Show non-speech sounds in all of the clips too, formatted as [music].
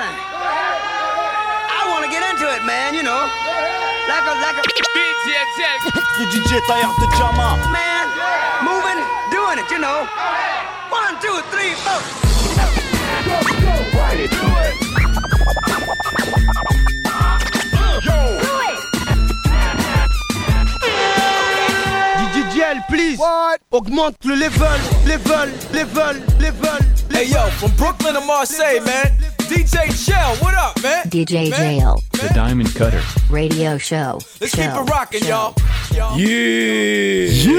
thing. I want to get into it, man, you know. Like a, like a. [laughs] C'est DJ Taillard de Jama. Man, moving, doing it, you know. One, two, three, four. DJL, please. Augmente le level, level, level, level. Hey yo, from Brooklyn to Marseille, man. DJ Shell, what up, man? DJ Man, Jail. The Diamond Cutter. Radio show. Let's show, keep it rocking, show. y'all. Yeah!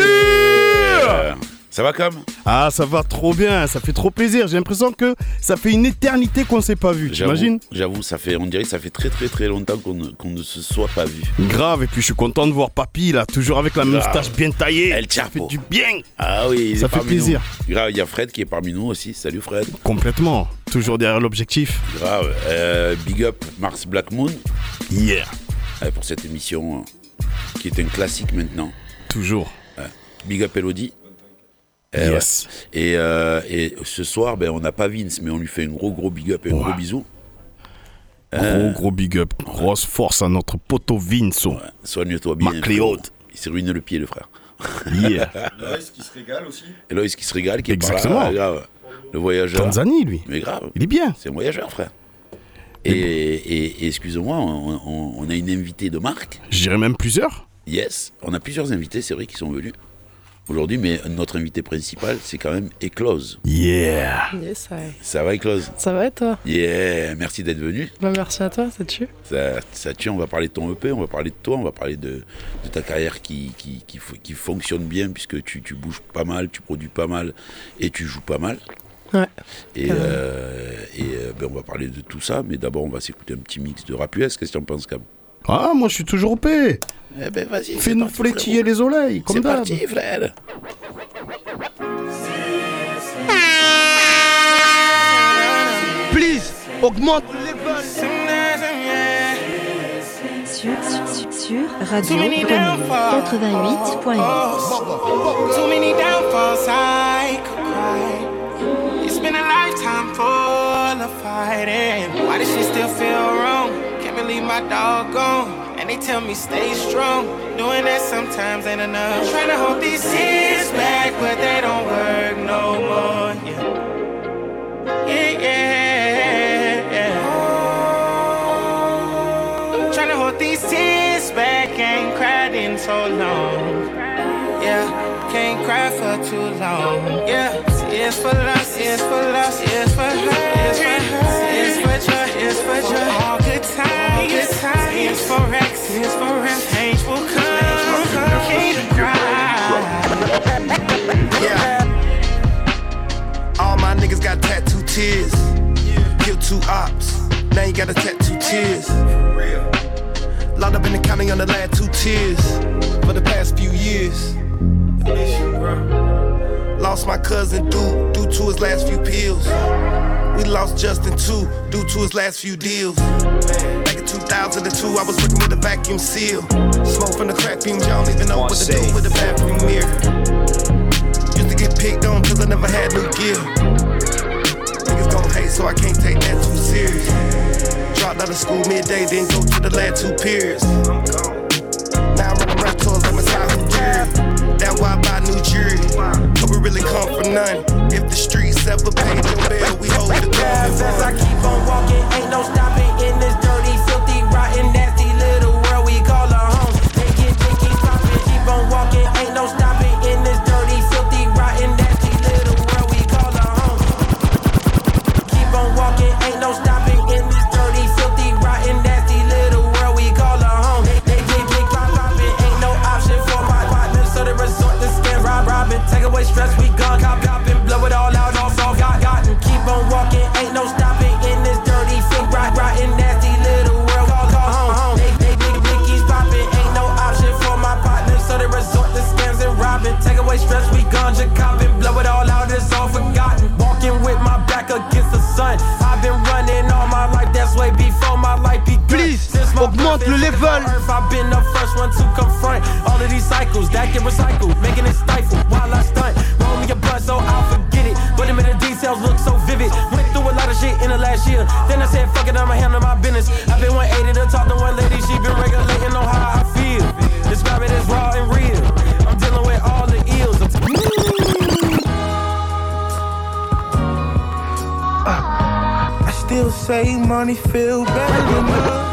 Yeah Ça va comme Ah, ça va trop bien, ça fait trop plaisir. J'ai l'impression que ça fait une éternité qu'on s'est pas vu, t'imagines? J'avoue, ça fait, on dirait que ça fait très très très longtemps qu'on ne, qu'on ne se soit pas vu. Grave, et puis je suis content de voir Papy là, toujours avec la Grave. moustache bien taillée. El ça fait du bien. Ah oui, il Ça est fait parmi plaisir. nous. Grave, il y a Fred qui est parmi nous aussi. Salut Fred. Complètement, toujours derrière l'objectif. Grave. Euh, big up Mars Black Moon Yeah, euh, pour cette émission euh, qui est un classique maintenant. toujours. Big up Elodie. Euh, Yes. ouais. Et, euh, et ce soir, ben, on n'a pas Vince, mais on lui fait un gros gros big up et un Ouais. gros bisou. Gros gros big up, grosse force à notre poteau Vinso. Ouais. Soigne-toi bien. MacLeod. frérot. Il s'est ruiné le pied, le frère. Yeah. [laughs] Loïs qui se régale aussi. Eloïs qui se régale, qui est par là, Exactement. grave. Le voyageur. Tanzanie, lui. Mais grave. Il est bien. C'est un voyageur, frère. Et, et- et excuse-moi, on, on- on a une invitée de marque. Je dirais même plusieurs. Yes, on a plusieurs invités, c'est vrai, qui sont venus aujourd'hui, mais notre invité principal, c'est quand même Eclose. Yeah. Yes, I- Ça va, Eclose? Ça va et toi? Yeah, merci d'être venu. bah, Merci à toi, ça tue. Ça, ça tue, on va parler de ton EP, on va parler de toi, on va parler de, de ta carrière qui, qui, qui, fo- qui fonctionne bien, puisque tu, tu bouges pas mal, tu produis pas mal et tu joues pas mal. Ouais. Et, euh, et euh, ben, on va parler de tout ça, mais d'abord on va s'écouter un petit mix de rap US. Qu'est-ce que tu en penses, Cam? Ah, moi je suis toujours OP. Eh ben vas-y, Fais-nous flétiller les oreilles, comme C'est d'hab. parti, frère. Please, augmente le level. Sur, sur, sur Radio Grenouille 88.8. Too many downfalls I could cry. It's been a lifetime full of fighting. Why does she still feel wrong? Can't my dog gone. And they tell me stay strong. Doing that sometimes ain't enough. Trying to hold these tears back, but they don't work no more. Yeah, yeah, yeah. yeah. Trying to hold these tears back, ain't cried in so long. Yeah, can't cry for too long. Yeah, tears for loss, tears for loss, tears for hurt, tears for hurt, tears for joy, tears for joy. All good times, good times, tears for Rex, tears for Rex. Change will come, can't cry. Yeah. All my niggas got tattoo tears. Kill two ops. Now you got a tattoo tears. Locked up in the county on the last two tears. For the past few years. Lost my cousin due, due to his last few pills. We lost Justin too, due to his last few deals. Back in 2002, I was working with a vacuum seal. Smoke from the crack fumes, y'all don't even know what to do with a bathroom mirror. Used to get picked on till I never had new gear. Niggas gon' hate, so I can't take that too serious. Dropped out of school midday, then go to the last two periods. Now I'm running around why I buy new jewelry. But we really come from none. If the streets ever paid your bill, we hold the As. I keep on walking, ain't no stopping in this dirty, I've been running all my life, that's way before my life began. Please, augmente le level. I've been the first one to confront all of these cycles that get recycled, making it stifle while I stunt. Roll me a blunt so I'll forget it, but the details look so vivid. Went through a lot of shit in the last year, then I said, fuck it, I'ma handle my business. I've been 180 to say money feel better than love.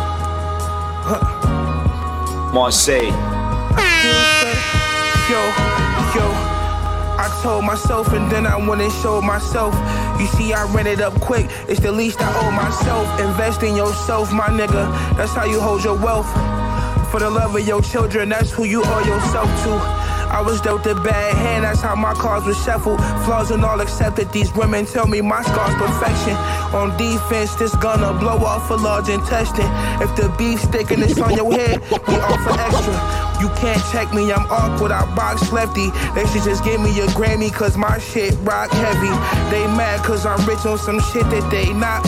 Marseille. Still say, yo, yo. I told myself and then I went and showed myself. You see, I ran it up quick. It's the least I owe myself. Invest in yourself, my nigga. That's how you hold your wealth. For the love of your children, that's who you owe yourself to. I was dealt a bad hand, that's how my cards were shuffled. Flaws and all accepted. These women tell me my scar's perfection. On defense, this gonna blow off a large intestine. If the beef sticking is on your head, we offer extra. You can't check me, I'm awkward, I box lefty. They should just give me a Grammy, cause my shit rock heavy. They mad cause I'm rich on some shit that they not.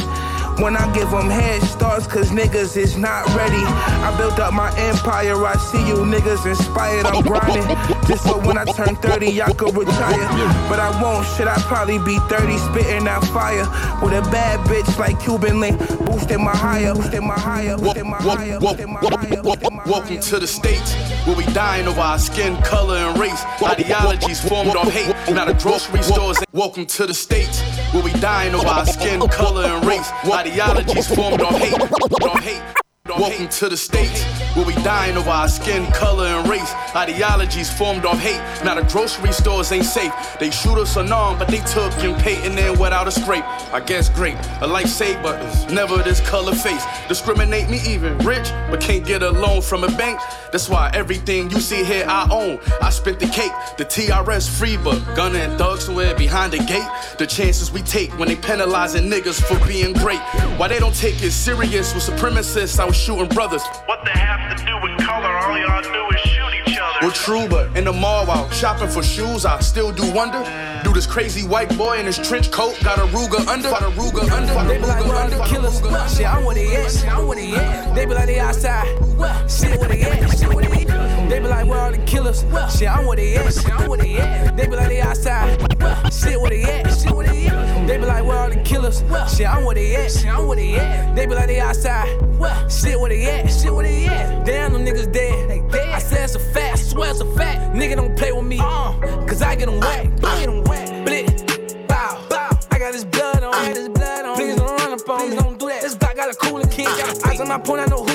When I give them head starts, cause niggas is not ready. I built up my empire, I see you niggas inspired, I'm grinding. Just so when I turn 30, I could retire. But I won't, should I probably be 30, spitting out fire. With a bad bitch like Cuban Link, boosting my higher, boosting my higher, boosting my higher, boosting my higher. Welcome to the States, where we dying over our skin, color, and race. Ideologies formed off hate, not a grocery stores. Welcome to the States, where we dying over our skin, color, and race. Ideologies formed off hate, off hate. Welcome to the States, where we dying over our skin, color, and race. Ideologies formed off hate. Now the grocery stores ain't safe. They shoot us unarmed, but they took and Peyton in without a scrape. I guess great. A lifesaver is never this color face. Discriminate me even rich, but can't get a loan from a bank. That's why everything you see here I own. I spent the cake, the TRS free, but gunner and thug somewhere behind the gate. The chances we take when they penalizing niggas for being great. Why they don't take it serious with supremacists? I was shooting brothers. What they have to do with color? All y'all do is shoot each other. Well, true, but in the mall while shopping for shoes, I still do wonder. Do this crazy white boy in his trench coat got a Ruger under? Got a Ruger under? They be like, where the killers? Shit, I'm where they at. Shit, I'm where they. They be like, they outside. Shit, where they at? Shit, where they at? They be like, where are the killers? Shit, I'm where they at. Shit, I'm where they at. They be like, they outside. Shit, where they at? Shit, where they at? They be like, where are the killers? Shit, I'm where they at. Shit, I'm where they at. They be like, they outside. Shit, where they at? Shit, where they at? Damn, them niggas dead. They dead. I said it's a fact. I swear it's a fact. Nigga don't play with me. Uh. Cause I get them whack. Uh. I get them whack. Blit. Bow. Bow. I got this blood on. I got this blood on. Please don't run up on Please me. don't do that. This block got a cooler kid. Got eyes on my point. I know who.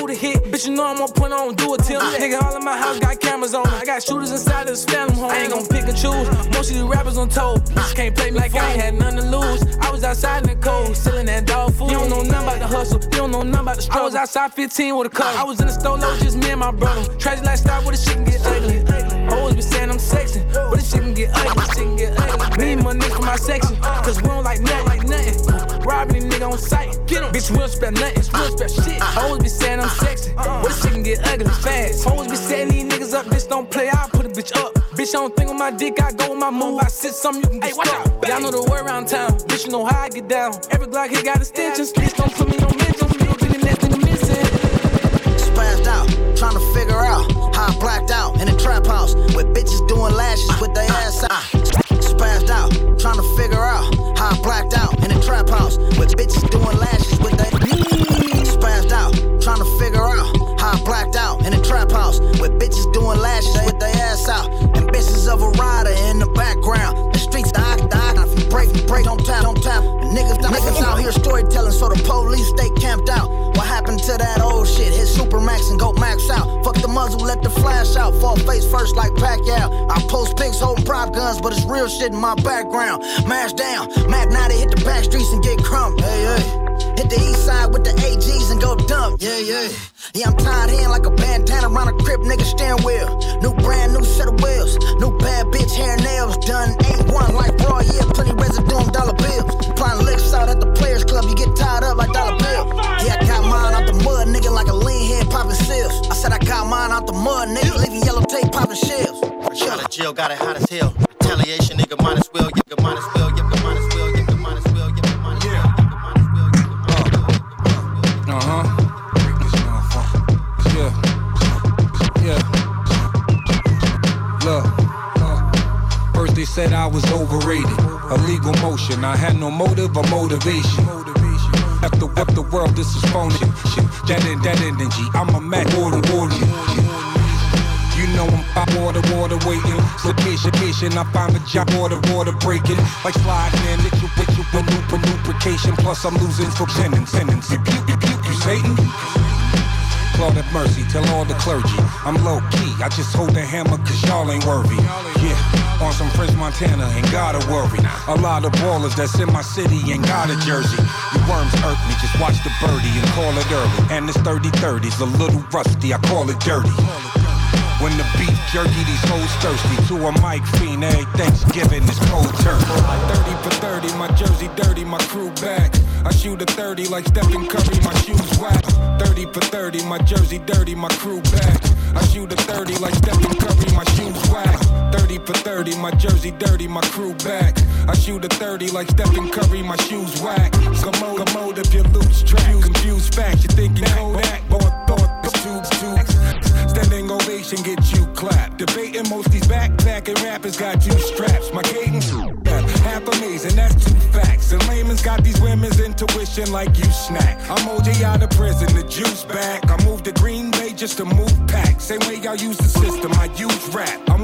Bitch, you know I'm on point. I don't do it till. Nigga, all in my house got cameras on. I got shooters inside this phantom home. I ain't gon' pick and choose. Most of these rappers on told. Bitch can't play me like I ain't had nothing to lose. I was outside in the cold, selling that dog food. You don't know nothing about the hustle. You don't know nothing about the struggle. I was outside 15 with a car. I was in the store, low, just me and my brother. Tragic lifestyle where the shit can get ugly. Always be saying I'm sexy, but this shit can get ugly. Shit can get ugly. Need my niggas for my section, cause we don't like nothing. Robbing these nigga on sight. Get 'em. Bitch, we don't spell nothing, we don't spell shit. Uh-huh. Always be saying I'm uh-huh. sexy, but this shit can get ugly fast. Always be saying these niggas up, bitch, don't play, I'll put a bitch up. Bitch, I don't think on my dick, I go with my move. I sit something you can get stuck. Y'all know the word around town, bitch, you know how I get down. Every Glock here got extensions, bitch, don't put me on mentions. Bitch, the next nigga Spazzed out, trying to figure out how I blacked out in a trap house with bitches doing lashes with their ass out. Spazzed out, trying to figure out how I blacked out in a trap house with bitches doing lashes with their spazzed out, trying to figure out how I blacked out in a trap house with bitches doing lashes with their ass out. And bitches of a rider in the background. The streets die, die. If you break, break, don't tap, don't tap. Niggas, niggas out here storytelling, so the police stay camped out. What happened to that old shit? Hit Supermax and go max out. Fuck the muzzle, let the flash out. Fall face first like Pacquiao. I post pics holding prop guns, but it's real shit in my background. Mash down, Mac 90 hit the back streets and get crumb. Hey, hey. Hit the east side with the AGs and go dump. Yeah, yeah. Yeah, I'm tied in like a bandana around a crib, nigga steering wheel. New brand, new set of wheels. New bad bitch, hair nails done. Ain't one like raw, yeah, plenty residue on dollar bills. Applying licks out at the players club, you get tied up like dollar bill. Yeah, I got mine out the mud, nigga, like a lean head popping seals. I said I got mine out the mud, nigga, leaving yellow tape popping shells. Of jail, got it hot as hell. Motive or motivation. Up the, up the world, this is phony. That, that energy, I'm a Mac order, order. You know I'm by water, water waiting. Submission, mission, I find a job, water, water breaking. Like sliding in, it you, it you, with lubrication. Plus I'm losing for sentence, sentence. You, you, you, you, you Satan. Lord have mercy, tell all the clergy. I'm low key, I just hold the hammer cause y'all ain't worthy. Yeah, on some French Montana, ain't gotta worry. A lot of ballers that's in my city ain't got a jersey. You worms hurt me, just watch the birdie and call it early. And this 30 30's a little rusty, I call it dirty. When the beef jerky, these hoes thirsty. To a mic fiend, every Thanksgiving is cold turkey. 30 for 30, my jersey dirty, my crew back. I shoot a 30 like Stephen Curry, my shoes whack. 30 for 30, my jersey dirty, my crew back. I shoot a 30 like Stephen Curry, my shoes whack. 30 for 30, my jersey dirty, my crew back. I shoot a 30 like Stephen Curry, my shoes whack. Commode, commode if you lose track. Confused facts, you thinking that, boy, thought it's tubes, tubes. Standing ovation get you clapped. Debating most these backpacking rappers got two straps. My cadence half amazing, that's two facts. And layman's got these women's intuition like you snack. I'm OJ out of prison, the juice back. I moved to Green Bay just to move pack. Same way y'all use the system, I use rap. I'm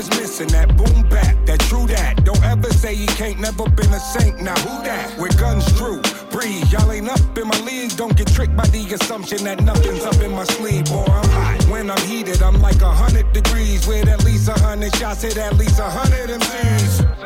is missing, that boom bap, that true that. Don't ever say he can't, never been a saint. Now who that? With guns drew, breathe. Y'all ain't up in my league. Don't get tricked by the assumption that nothing's up in my sleeve. Boy, I'm hot. When I'm heated, I'm like a hundred degrees. With at least a hundred shots, hit at least a hundred MCs.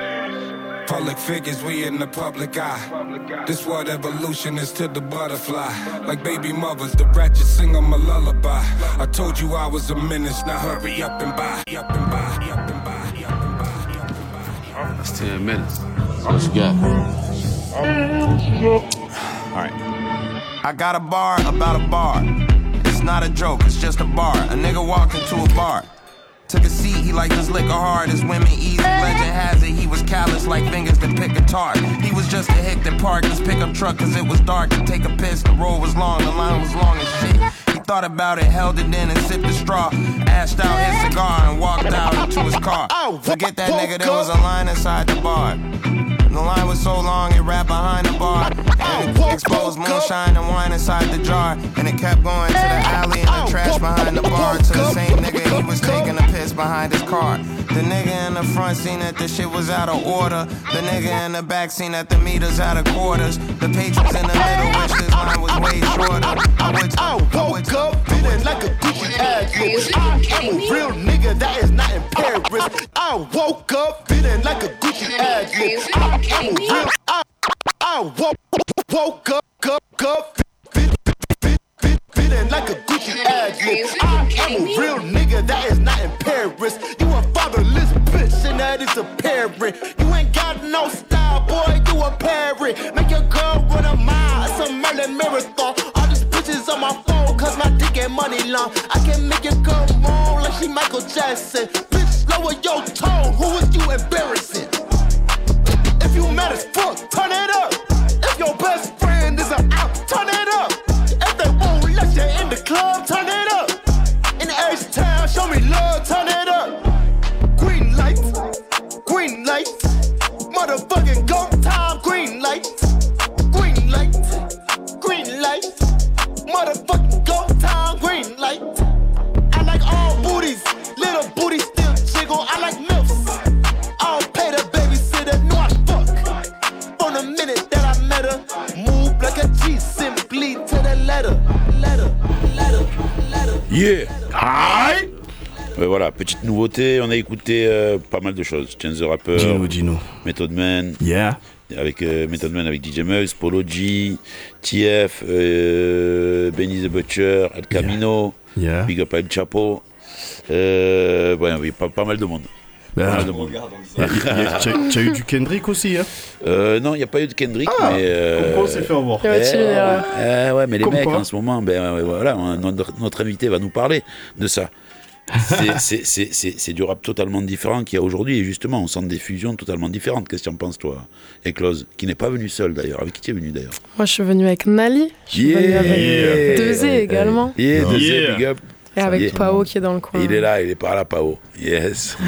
Public figures, we in the public eye. This what evolution is to the butterfly. Like baby mothers, the ratchet sing them a lullaby. I told you I was a menace, now hurry up and buy. Up and buy, up and buy, up and buy. That's 10 minutes. What you got? Alright. I got a bar about a bar. It's not a joke, it's just a bar. A nigga walked into a bar. Took a seat, he liked his liquor hard as women easy. Legend has it, he was callous like fingers that pick a tart. He was just a hick that parked his pickup truck cause it was dark. To take a piss, the road was long, the line was long as shit. He thought about it, held it in and sipped the straw. Ashed out his cigar and walked out into his car. Forget that nigga, there was a line inside the bar. The line was so long, it wrapped behind the bar. And it exposed moonshine and wine inside the jar. And it kept going to the alley and the trash behind the bar. To the same nigga, was taking a piss behind his car. The nigga in the front seen that the shit was out of order. The nigga in the back seen that the meters out of quarters. The patrons in the middle wish this line was way shorter. I would I woke up feeling like a Gucci ad bitch. I am a real nigga that is not in Paris. I woke up feeling like a Gucci ad bitch. I am a real. I, I woke, woke up, up, up. Fe- fe- fe- Feeling like a Gucci ad. I am a real nigga that is not in Paris. You a fatherless bitch and that is a parent. You ain't got no style, boy. You a parent. Make your girl run a mile. It's a Merlin marathon. All these bitches on my phone, cause my dick ain't money long. I can make your girl moan like she Michael Jackson. Bitch, lower your tone. Who is you embarrassing? Petite nouveauté, on a écouté euh, pas mal de choses. Chance the Rapper, Gino, Gino. Method Man, Yeah. avec euh, Method Man avec DJ Muggs, Polo G, TF, euh, Benny the Butcher, El Camino, Yeah. Big Up El Chapo. Euh, ouais, oui, pas, pas mal de monde. Ben, Pas mal de monde. [laughs] Tu as, eu du Kendrick aussi, hein? Euh, non, il n'y a pas eu de Kendrick, Ah, mais. euh, on s'est fait avoir. eh, Il euh, ouais, mais les mecs, quoi. en ce moment, ben voilà, on- notre, notre invité va nous parler de ça. C'est- du rap totalement différent qu'il y a aujourd'hui, et justement, on sent des fusions totalement différentes. Qu'est-ce que tu en penses, toi, Eclose Qui n'est pas venu seul d'ailleurs. Avec qui tu es venu d'ailleurs? Moi, je suis venue avec Nali. Je suis avec Dezé également. Yeah, Dezé, Yeah. big up. Et avec Yeah. Pao qui est dans le coin. Il est là, il est par là, Pao. Yes. [laughs]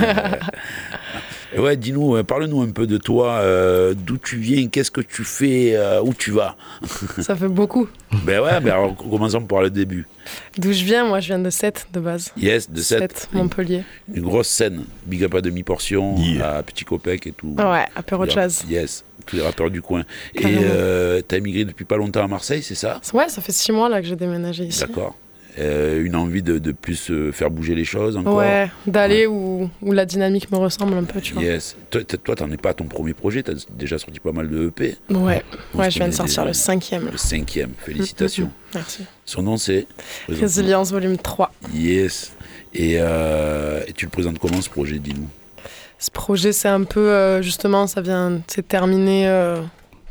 Et ouais, dis-nous, euh, parle-nous un peu de toi, euh, d'où tu viens, qu'est-ce que tu fais, euh, où tu vas. [laughs] Ça fait beaucoup. ben ouais, ben alors [laughs] commençons par le début. D'où je viens, moi je viens de Sète de base. Yes, de 7. Sète, Montpellier. Une grosse scène, big up à demi-portion, à Petit Copec et tout. Ouais, apéro jazz. Yes, tous les rappeurs du coin. Et euh, t'as immigré depuis pas longtemps à Marseille, c'est ça? Ouais, ça fait six mois là que j'ai déménagé ici. D'accord. Euh, une envie de, de plus euh, faire bouger les choses encore Ouais, d'aller où, où la dynamique me ressemble un peu, tu vois. Yes. Toi, t'en es pas à ton premier projet, t'as déjà sorti pas mal de EP. Ouais, On ouais, je viens de sortir le cinquième. Le cinquième, félicitations. [laughs] Merci. Son nom c'est Résilience volume 3. Yes. Et, euh, et tu le présentes comment ce projet, dis-nous? Ce projet, c'est un peu, justement, ça vient, c'est terminer euh,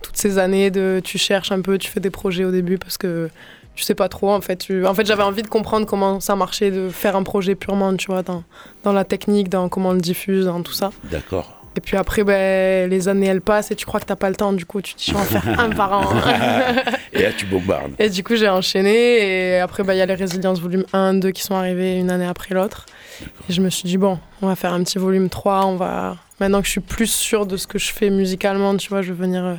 toutes ces années de tu cherches un peu, tu fais des projets au début parce que tu sais pas trop, en fait. En fait, j'avais envie de comprendre comment ça marchait, de faire un projet purement, tu vois, dans, dans la technique, dans comment on le diffuse, dans tout ça. D'accord. Et puis après, ben, les années, elles passent et tu crois que t'as pas le temps, du coup, tu te dis, je vais en faire un par an. [laughs] et là, tu bombardes. Et du coup, j'ai enchaîné. Et après, bah, il y a les Résiliences volume 1, 2 qui sont arrivés une année après l'autre. Et je me suis dit, bon, on va faire un petit volume 3. On va... Maintenant que je suis plus sûre de ce que je fais musicalement, tu vois, je veux venir euh,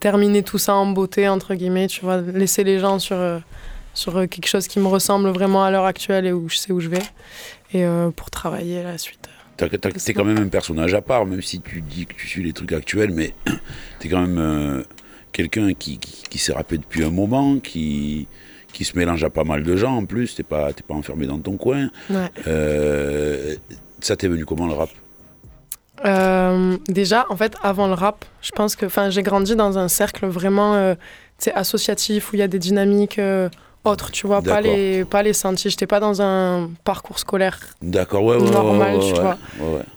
terminer tout ça en beauté, entre guillemets, tu vois, laisser les gens sur, euh, sur euh, quelque chose qui me ressemble vraiment à l'heure actuelle et où je sais où je vais. Et euh, pour travailler la suite. T'es quand même un personnage à part, même si tu dis que tu suis les trucs actuels, mais [clears throat] t'es quand même euh, quelqu'un qui, qui, qui s'est rappé depuis un moment, qui, qui se mélange à pas mal de gens en plus, t'es pas, pas enfermé dans ton coin. Ouais. Euh, ça t'est venu comment le rap? Euh, déjà, en fait, avant le rap, je pense que, enfin, j'ai grandi dans un cercle vraiment, euh, associatif où il y a des dynamiques euh, autres, tu vois, pas les, pas les sentiers. J'étais pas dans un parcours scolaire D'accord, ouais, ouais, normal, ouais, tu vois.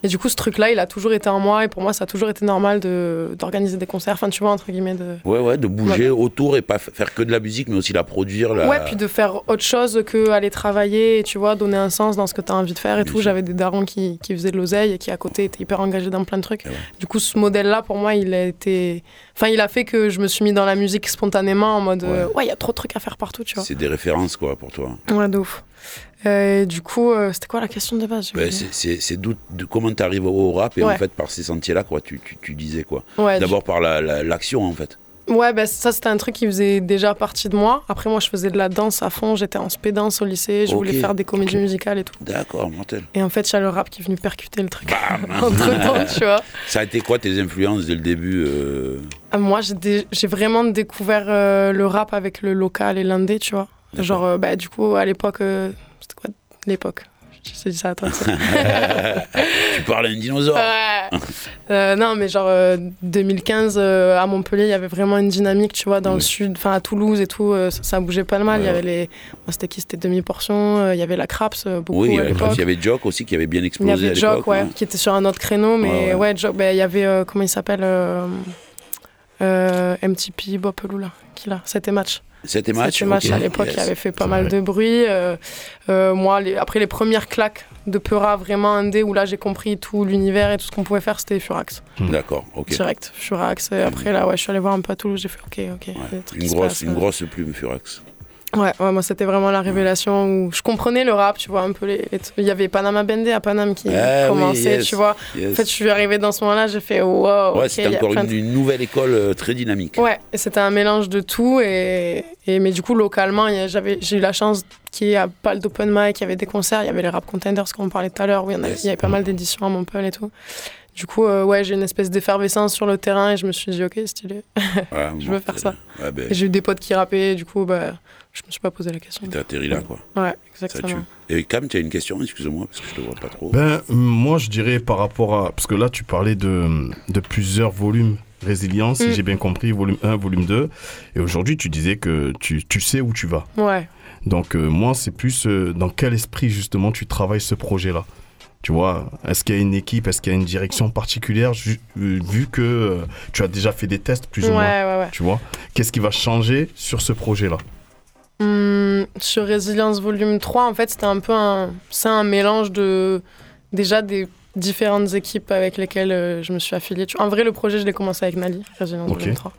Et du coup, ce truc-là, il a toujours été en moi et pour moi, ça a toujours été normal de d'organiser des concerts, enfin, tu vois, entre guillemets, de. Ouais, ouais, de bouger autour et pas faire que de la musique, mais aussi la produire. La... Ouais, puis de faire autre chose que aller travailler et tu vois, donner un sens dans ce que tu as envie de faire et tout. J'avais des darons qui, qui faisaient de l'oseille et qui à côté étaient hyper engagés dans plein de trucs. Du coup, ce modèle-là, pour moi, il a été. Enfin, il a fait que je me suis mis dans la musique spontanément en mode ouais, il y a trop de trucs à faire partout, tu vois. C'est des références, quoi, pour toi. Ouais, de ouf. Euh, du coup, euh, c'était quoi la question de base Ouais, c'est- d'où, comment tu arrives au rap et Ouais. en fait par ces sentiers-là quoi tu, tu, tu disais quoi Ouais, d'abord par la- la- l'action en fait Ouais, bah, ça c'était un truc qui faisait déjà partie de moi. Après, moi, je faisais de la danse à fond. J'étais en spédance au lycée. Je voulais faire des comédies musicales et tout. d'accord mortel Et en fait, il y a le rap qui est venu percuter le truc. [laughs] Entre temps, tu vois. ça a été quoi tes influences dès le début euh, Ah, Moi, j'ai dé- j'ai vraiment découvert euh, le rap avec le local et l'indé, tu vois. Genre, euh, bah, du coup, à l'époque, c'était quoi l'époque? Ça à toi. [laughs] tu parles à un dinosaure Ouais. Euh, non, mais genre euh, 2015 euh, à Montpellier, il y avait vraiment une dynamique, tu vois, dans le sud, enfin à Toulouse et tout, euh, ça, ça bougeait pas mal. Il y avait les, moi c'était qui? C'était demi-portion. euh, Il y avait la Craps euh, beaucoup oui il y à avait, l'époque. il y avait Jock aussi qui avait bien Il y explosé avait Jock, ouais, qui était sur un autre créneau, mais Ouais. Jock, ben, il y avait euh, comment il s'appelle euh, euh, MTP Bopelou là, qui là, c'était match. C'était match, C'était match ok, à l'époque, yes. il avait fait pas mal de bruit. euh, euh, moi, les- après les premières claques de Peura vraiment indé, où là j'ai compris tout l'univers et tout ce qu'on pouvait faire, c'était Furax. d'accord ok Direct, Furax. Et après là, ouais, je suis allé voir un peu à Toulouse, j'ai fait ok, ok. une grosse une euh. grosse plume Furax Ouais, ouais, moi c'était vraiment la révélation où je comprenais le rap, tu vois, un peu les. Il y avait Panama Bende à Paname qui Ah oui, commençait, yes, tu vois. yes. En fait, je suis arrivée dans ce moment-là, j'ai fait wow. ouais c'était a encore une, nouvelle école euh, très dynamique Ouais, et c'était un mélange de tout. Et, et, mais du coup, localement, j'ai eu la chance qu'il y ait pas d'open mic, il y avait des concerts, il y avait les rap contenders, comme on parlait tout à l'heure, où il y, en avait, il y avait pas mal d'éditions à Montpellier et tout. Du coup, euh, ouais, j'ai une espèce d'effervescence sur le terrain et je me suis dit, ok, stylé, [laughs] Ouais, je veux faire ça. ouais, ben, Et j'ai eu des potes qui rappaient, du coup, bah, je me suis pas posé la question. t'as atterri là quoi Ouais, ça exactement. et Cam tu as une question excuse-moi parce que je te vois pas trop Ben, moi, je dirais par rapport à. Parce que là, tu parlais de, de plusieurs volumes. Résilience, si Mm. j'ai bien compris, volume 1, volume 2. Et aujourd'hui, tu disais que tu, tu sais où tu vas. Ouais. Donc, euh, moi, c'est plus euh, dans quel esprit, justement, tu travailles ce projet-là? Tu vois, est-ce qu'il y a une équipe, est-ce qu'il y a une direction particulière, vu que euh, tu as déjà fait des tests plus ou Ouais, moins ouais, ouais. Tu vois, qu'est-ce qui va changer sur ce projet-là? Hum, sur Résilience Volume 3, en fait, c'était un peu un, c'est un mélange de déjà des différentes équipes avec lesquelles euh, je me suis affiliée. En vrai, le projet, je l'ai commencé avec Nali, Résilience. Volume 3.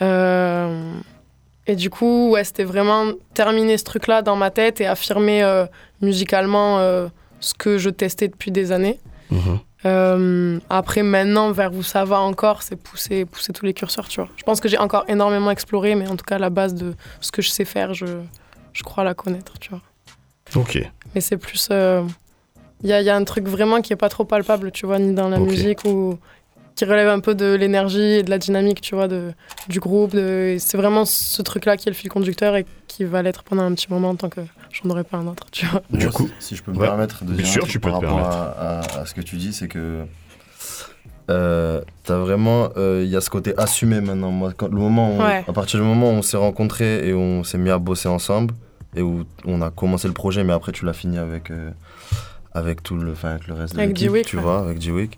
Euh, et du coup, ouais, c'était vraiment terminer ce truc-là dans ma tête et affirmer musicalement ce que je testais depuis des années. Mhm. Euh, après, maintenant, vers où ça va encore, c'est pousser, pousser tous les curseurs, tu vois. Je pense que j'ai encore énormément exploré, mais en tout cas, la base de ce que je sais faire, je, je crois la connaître, tu vois. Ok. Mais c'est plus. euh, Il y, a, y a un truc vraiment qui est pas trop palpable, tu vois, ni dans la musique ou qui relève un peu de l'énergie et de la dynamique, tu vois, de, du groupe. de- C'est vraiment ce truc-là qui est le fil conducteur et qui va l'être pendant un petit moment tant que j'en aurai pas un autre, tu vois. Du coup- si, je peux me Ouais. permettre de Bien dire un sûr, truc tu peux par te rapport permettre. à, à- à ce que tu dis, c'est que euh, t'as vraiment, euh, il y a ce côté assumé maintenant. Moi, quand, le moment où- Ouais. à partir du moment où on s'est rencontrés et où on s'est mis à bosser ensemble et où on a commencé le projet, mais après tu l'as fini avec avec avec tout le, enfin avec le reste de l'équipe, tu ouais. vois, avec G-Week.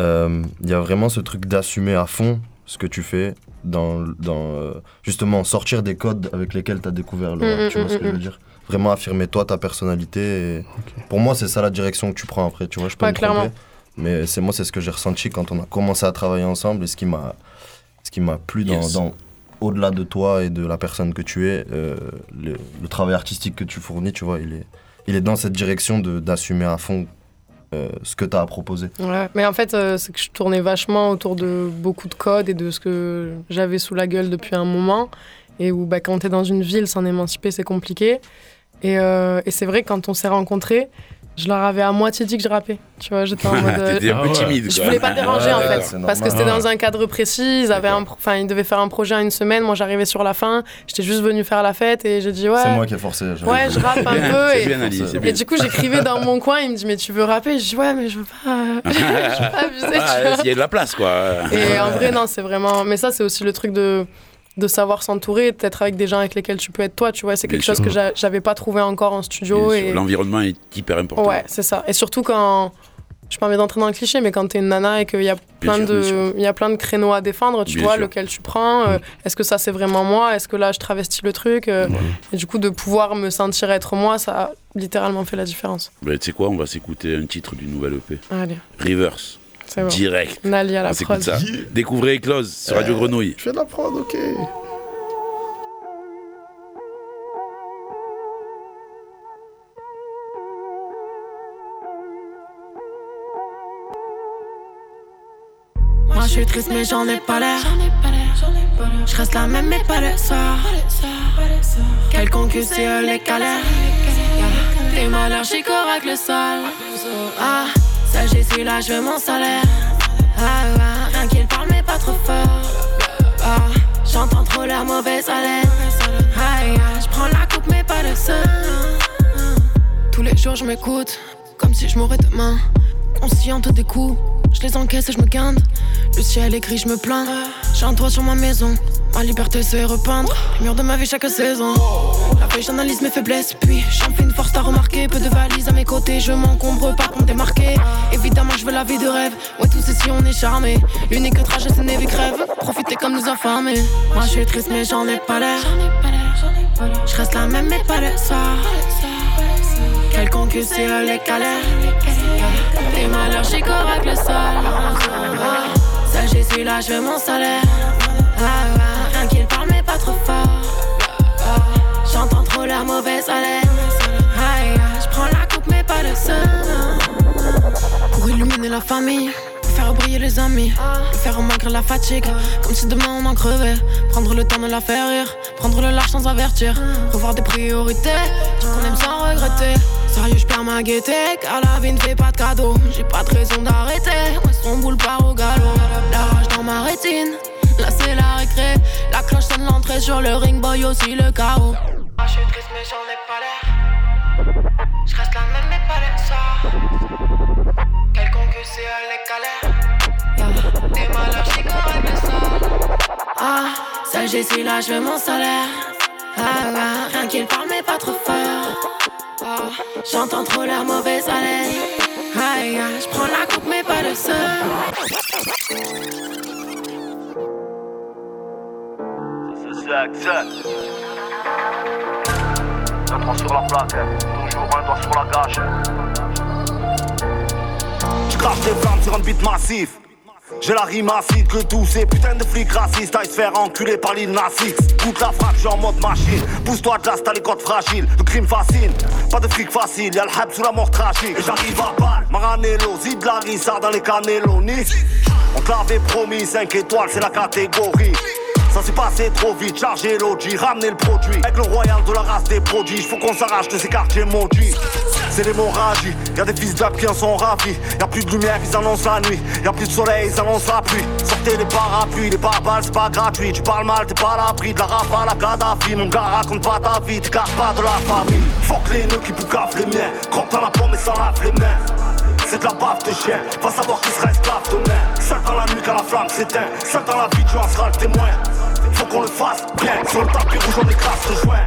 Euh, Il y a vraiment ce truc d'assumer à fond ce que tu fais dans, dans euh, justement sortir des codes avec lesquels tu as découvert le Mm, tu vois ce mm, que je veux mm. dire? Vraiment affirmer toi ta personnalité. Et Pour moi, c'est ça la direction que tu prends après, tu vois, je peux Ouais, me tromper. clairement. Mais c'est moi, c'est ce que j'ai ressenti quand on a commencé à travailler ensemble et ce qui m'a ce qui m'a plu dans, Yes. dans- au-delà de toi et de la personne que tu es, euh, le, le travail artistique que tu fournis, tu vois, il est, il est dans cette direction de- d'assumer à fond euh, ce que tu as à proposer. Mais en fait, euh, c'est que je tournais vachement autour de beaucoup de codes et de ce que j'avais sous la gueule depuis un moment. Et où bah, quand t'es dans une ville, s'en émanciper, c'est compliqué. Et, euh, c'est vrai, quand on s'est rencontrés, je leur avais à moitié dit que je rappais. Tu vois, j'étais en [laughs] mode. euh, T'étais un peu Ah ouais. timide. je voulais pas déranger en Ouais, fait, parce que c'était Ah. dans un cadre précis. Ils, avaient un, pro- enfin, ils devaient faire un projet en une semaine. Moi, j'arrivais sur la fin. J'étais juste venue faire la fête et j'ai dit ouais. C'est moi qui ai forcé. Ouais, je rappe un [laughs] peu. Et, bien, Ali, c'est et bien. du coup, j'écrivais dans mon coin. Il me dit mais tu veux rapper? Je dis ouais, mais je veux pas. [laughs] je veux pas abuser. Ah. Il y a de la place, quoi. Et en vrai, non, c'est vraiment. Mais ça, c'est aussi le truc de, de savoir s'entourer, d'être avec des gens avec lesquels tu peux être toi, tu vois. C'est quelque sûr. chose que j'a- j'avais pas trouvé encore en studio. Et... L'environnement est hyper important. Ouais, c'est ça. Et surtout quand. Je pas envie d'entrer dans le cliché, mais quand t'es une nana et qu'il y a plein bien de, il y a plein de créneaux à défendre, tu Bien vois, sûr. lequel tu prends. euh, Est-ce que ça c'est vraiment moi? Est-ce que là je travestis le truc euh, Et du coup, de pouvoir me sentir être moi, ça a littéralement fait la différence. Bah, tu sais quoi, on va s'écouter un titre du nouvel EP. Allez, Rivers. C'est bon. Direct. Nali à la On prod. ça. Découvrez Close sur Radio Grenouille. Je fais de la prod, ok. Moi je suis triste mais j'en ai pas l'air. Je reste la même mais pas le soir. Quelconque c'est eux les galères. T'es mal allergique au règle le sol. Ah, ça j'ai su là je veux mon salaire. Ah, ah, rien qu'il parle mais pas trop fort. Ah, j'entends trop la mauvaise haleine. Aïe, je prends la coupe mais pas le seul. Tous les jours je m'écoute, comme si je mourrais demain. Consciente des coups, je les encaisse et je me guinde. Le ciel est gris, je me plains. J'ai un toit sur ma maison, ma liberté c'est repeindre. Les murs de ma vie chaque saison. La veille j'analyse mes faiblesses, puis j'en fais une force à remarquer. Peu de valises à mes côtés, je m'encombre pas pour me démarquer. Évidemment, je veux la vie de rêve. Ouais, tout ceci on est charmé. L'unique trajet c'est Navy crève. Profiter comme nous infamés. Moi je suis triste mais j'en ai pas l'air. Je reste la même mais pas le soir. Quelconque c'est les galères. Au règle le sol. Ah, Ça j'ai su là, je veux mon salaire. Ah, ah, Rien qu'il parle mais pas trop fort. Ah, J'entends trop la mauvaise haleine. Ah, Je prends la coupe mais pas le seul. Pour illuminer la famille. Faire briller les amis, faire malgré la fatigue, comme si demain on en crevait. Prendre le temps de la faire rire, prendre le large sans avertir, revoir des priorités, qu'on aime sans regretter. Sérieux, je perds ma gaieté, car la vie ne fait pas de cadeau. J'ai pas de raison d'arrêter, ouais, son boule part au galop. La rage dans ma rétine, là c'est la récré. La cloche sonne l'entrée sur le ring, boy aussi le chaos. Ah, je suis triste, mais j'en ai pas l'air. Je reste la même, mais pas le soir. Quelconque c'est à les galères. T'es au règle sol. Ah, ça j'ai su là, je veux mon salaire. Ah, ah, rien qu'il parle, mais pas trop fort. Ah, J'entends trop la mauvaise haleine. Aïe, aïe, je prends la coupe, mais pas le seul. Un doigt sur la plaque, toujours un doigt sur la gâche. Je des flammes sur un beat massif. J'ai la rime acide que tous ces putains de flics racistes aillent se faire enculer par l'île Nasix. Toute la frappe, j'suis en mode machine. Pousse-toi, Jazz, t'as les codes fragiles. Le crime fascine, pas de fric facile. Y'a le hype sous la mort tragique. Et j'arrive à balle. Maranello, Zid la dans les cannelloni. On te promis, 5 étoiles, c'est la catégorie. Ça s'est passé trop vite, charger l'OG, ramener le produit. Avec le royal de la race des prodiges, faut qu'on s'arrache de ces quartiers maudits. C'est l'hémorragie, y'a des fils d'ap qui en sont ravis. Y'a plus de lumière, ils annoncent la nuit. Y'a plus de soleil, ils annoncent la pluie. Sortez les parapluies, les pare-balles, c'est pas gratuit. Tu parles mal, t'es pas à l'abri de la rafale à Kadhafi. Mon gars, raconte pas ta vie, t'es pas de la famille. Que les nœuds qui boucavent les miens. Croque dans la pomme et s'en lave les mains. C'est de la baffe de chien, va savoir qui sera esclave demain. Seul dans la nuit quand la flamme s'éteint, seul dans la vie tu en seras le témoin. Faut qu'on le fasse bien, sur le tapis rouge on écrase le joint.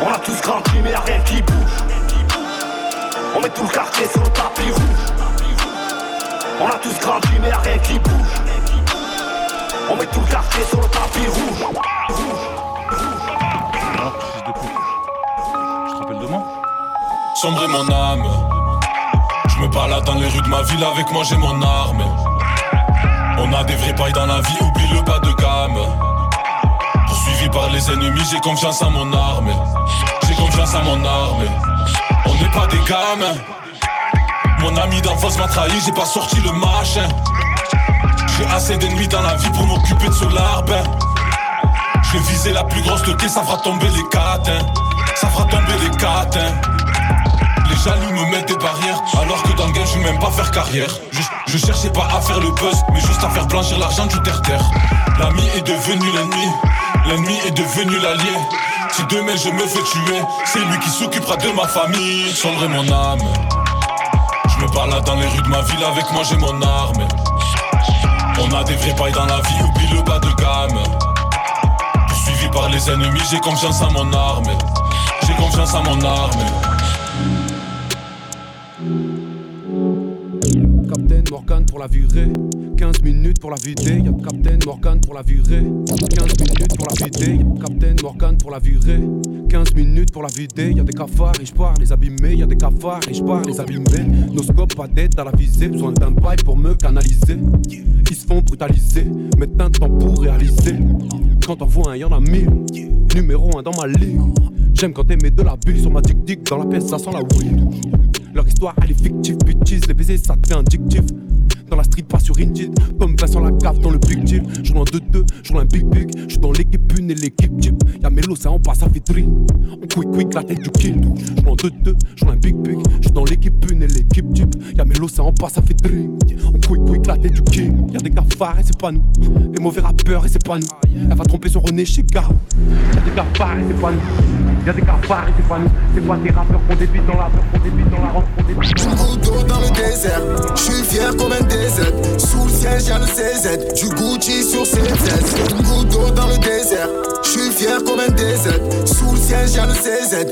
On a tous grandi mais y'a rien qui bouge. On met tout le quartier sur le tapis rouge. On a tous grandi mais y'a rien qui bouge. On met tout le quartier sur le tapis rouge. Je te rappelle demain Sombrer mon âme. Je me balade dans les rues de ma ville, avec moi j'ai mon arme. On a des vrais pailles dans la vie, oublie le bas de gamme. Poursuivi par les ennemis, j'ai confiance en mon arme. J'ai confiance en mon arme. On n'est pas des gamins. Mon ami d'enfance m'a trahi, j'ai pas sorti le machin. J'ai assez d'ennemis dans la vie pour m'occuper de ce larbin. Je vais viser la plus grosse de ça fera tomber les catins. Ça fera tomber les catins. Les jaloux me mettent des barrières Alors que dans le game je même pas faire carrière je, je cherchais pas à faire le buzz Mais juste à faire blanchir l'argent du terre-terre L'ami est devenu l'ennemi L'ennemi est devenu l'allié Si demain je me fais tuer C'est lui qui s'occupera de ma famille. Sombrer mon âme. Je me balade dans les rues de ma ville Avec moi j'ai mon arme. On a des vrais pailles dans la vie Oublie le bas de gamme. Poursuivi par les ennemis J'ai confiance en mon arme. J'ai confiance en mon arme pour la virée 15 minutes pour la vider, y'a Captain Morgan pour la virée 15 minutes pour la vider, y'a Captain Morgan pour la virée 15 minutes pour la vider, y'a des cafards et j'pars les abîmer, y'a des cafards et j'pars les abîmer. Nos scopes pas d'aide à la visée, besoin d'un bail pour me canaliser. Ils se font brutaliser, mettent un temps pour réaliser. Quand t'en vois un y'en a mille, numéro un dans ma ligue J'aime quand t'aimes de la bulle sur ma tic-tic, dans la pièce ça sent la weed. Leur histoire elle est fictive, les baisers ça te fait addictif. Dans la street, pas sur Indeed, comme Vincent la cave dans le big deal. Je en 2-2, je un big big. Je suis dans l'équipe une et l'équipe type. Y'a Melo, ça en passe à vitrine. On quick quick la tête du kill. Je en 2-2, je un big big. Je dans l'équipe une et l'équipe type. Y'a Melo, ça en passe à vitrine. On quick quick la tête du king. Y'a des cafards et c'est pas nous. Des mauvais rappeurs et c'est pas nous. Elle va tromper sur René Gare. Y'a des cafards et c'est pas nous. Y'a des cafards et c'est pas nous. C'est quoi des rappeurs qu'on débite dans la peur, qu'on débite dans la rampe, qu'on débite dans le désert, je suis fier comme un DZ. Sous le siège y'a le CZ, du Gucci sur ses aises. Goutte d'eau dans le désert, je suis fier comme un DZ. Sous le siège y'a le CZ.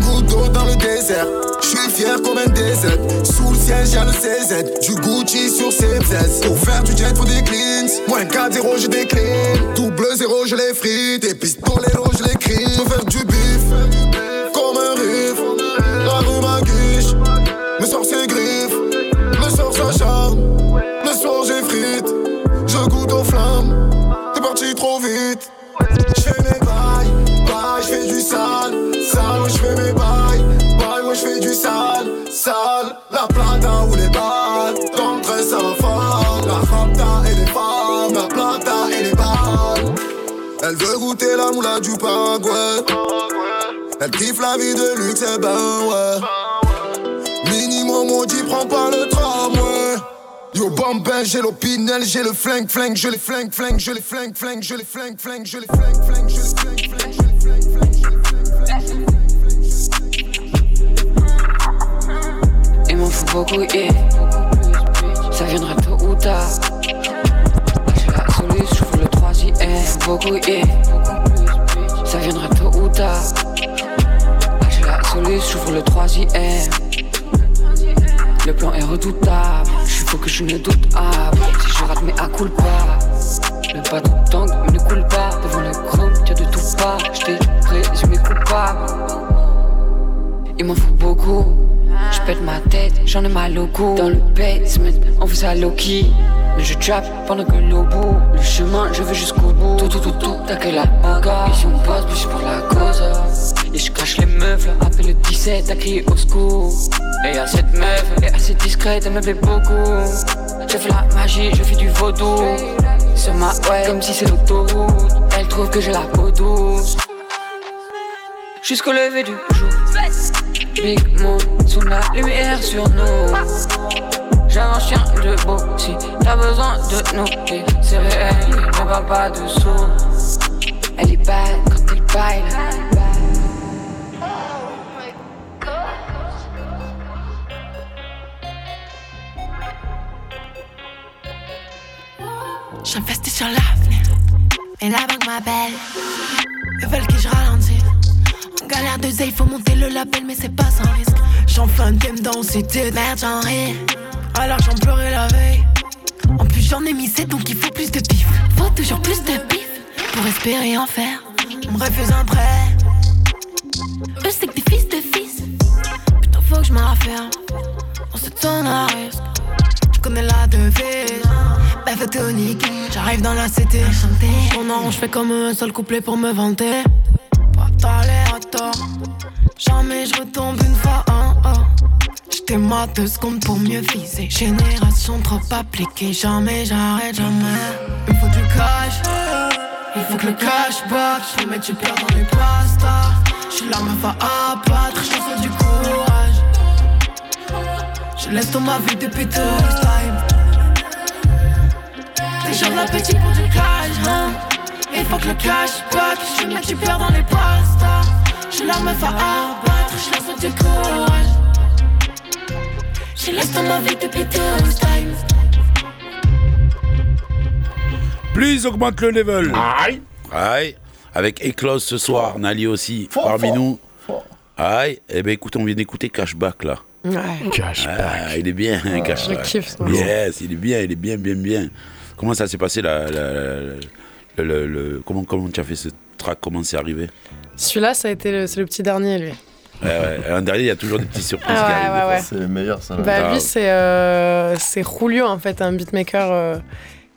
Goutte d'eau dans le désert, je suis fier comme un DZ. Sous le siège y'a le CZ, du Gucci sur ses aises. Pour faire du jet faut des cleans, moins 4-0 je décline. Double 0 je les frite, et pistolet je les crie. Veux faire du bif, mes sorciers griffes. Le soir s'acharne, le soir j'ai frite. Je goûte aux flammes, t'es parti trop vite. J'fais mes bails, bails, j'fais du sale, sale, ouais, j'fais mes bails, bails, moi j'fais du sale, sale. La plata ou les balles, dans le train ça. La rapta et les femmes, la plata et les balles. Elle veut goûter la moula du Paraguay. Elle kiffe la vie de luxe, eh ben ouais. Prends pas le tramway. Yo bambin, j'ai l'opinel, j'ai le flingue, flingue, je les flingue, flingue, je les flingue, flingue, je les flingue, flingue, je les flingue, flingue, je les flingue, flingue, je les flingue, flingue, je les Il m'en faut beaucoup, yeah. Ça viendra tôt ou tard. J'ai la solution, j'ouvre le 3 Faut beaucoup, yeah. Ça viendra tôt ou tard. J'ai la solution, j'ouvre le 3 Le plan est redoutable. J'suis faut que je ne doute pas. Si je rate, mais à coule pas. Le bateau tangue, mais ne coule pas. Devant le chrome, y'a de tout pas. J't'ai présumé coupable. Il m'en faut beaucoup. J'pète ma tête j'en ai mal au cou. Dans le basement, on fait ça low-key. Mais je trap pendant que l'eau bout. Le chemin, je vais jusqu'au bout. Tout, tout, tout, tout, t'as que la bagarre. Et si on passe, plus pour la cause. Et je crache les meufs, là. Appelle le 17, à crier au secours. Et y'a cette meuf, est assez discrète, elle me plaît beaucoup. Je fais la magie, je fais du vaudou. Sur ma ouais, comme si c'est l'autoroute. Elle trouve que j'ai la peau douce. Jusqu'au lever du jour. Big Moon, sous la lumière sur nous. J'ai un chien de beau, si t'as besoin de nous. C'est réel, ne va pas dessous. Elle est belle quand elle baille. J'investis sur l'avenir. Et la banque m'appelle. Ils veulent que je ralentisse. En galère de il faut monter le label, mais c'est pas sans risque. J'en fais un thème dans cité de merde, j'en ris. Alors j'en pleurais la veille. En plus, j'en ai mis 7, donc il faut plus de pif. Faut toujours plus de pif pour espérer en faire. On me refuse un prêt. Eux, c'est que des fils de fils. Putain, faut que je m'affaire. On se tourne à risque. Je connais la devise. Belle photonique. J'arrive dans la cité. Tourne en je fais comme un seul couplet pour me vanter. Pas à tort. Jamais je retombe une fois. Ma deux secondes pour mieux viser. Génération trop appliquée. Jamais j'arrête, jamais. Il me faut du cash. Il faut que le cash back. Je mettre du beurre dans les pastas. Je suis la meuf à abattre. Je fais du courage. Je laisse dans ma vie depuis tout time. Les gens l'appétit pour du cash, hein. Il faut que le cash back. Je mettre du beurre dans les pastas. Je suis la meuf à abattre. Je laisse du courage. Je depuis time. Plus augmente le level. Aïe. Aïe. Avec Eclose ce soir, Nali aussi, parmi fort, nous. Aïe. Eh ben écoute, on vient d'écouter Cashback là. Ouais. Ah, il est bien, je Cashback. kiffe, ça. Yes, il est bien, il est bien, bien, bien. Comment ça s'est passé la, la- la- le, le- le- comment, comment tu as fait ce track? Comment c'est arrivé? Celui-là, ça a été le, c'est le petit dernier, lui. Ouais, ouais. Un dernier, il y a toujours des petites surprises Ah qui ouais, arrivent. C'est les meilleurs, ça. Bah, Grave. lui, c'est euh, c'est Julio, en fait, un beatmaker euh,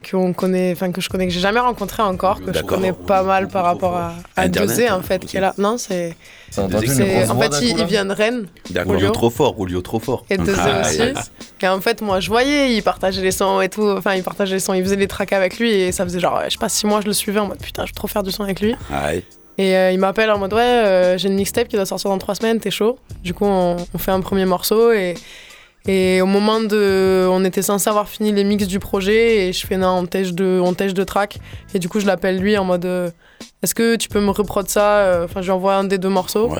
qu'on connaît, enfin que je connais, que j'ai jamais rencontré encore, que je connais pas mal par rapport à, à Internet, Dosé, en fait, qui est là. Non, c'est. En fait, il, il vient de Rennes. D'accord. Roulio trop fort, Roulio trop fort. Et Dosé Ah, aussi. yes. Et en fait, moi, je voyais, il partageait les sons et tout. Enfin, il partageait les sons, il faisait des tracks avec lui. Et ça faisait genre, je sais pas, six mois, je le suivais en mode putain, je veux trop faire du son avec lui. Aïe. Et euh, il m'appelle en mode ouais, euh, j'ai une mixtape qui doit sortir dans trois semaines, t'es chaud? Du coup, on, on fait un premier morceau et, et au moment de. On était censé avoir fini les mix du projet et je fais non, on tèche de, on tèche de track. Et du coup, je l'appelle lui en mode euh, est-ce que tu peux me reprod ça? Enfin, je lui envoie un des deux morceaux.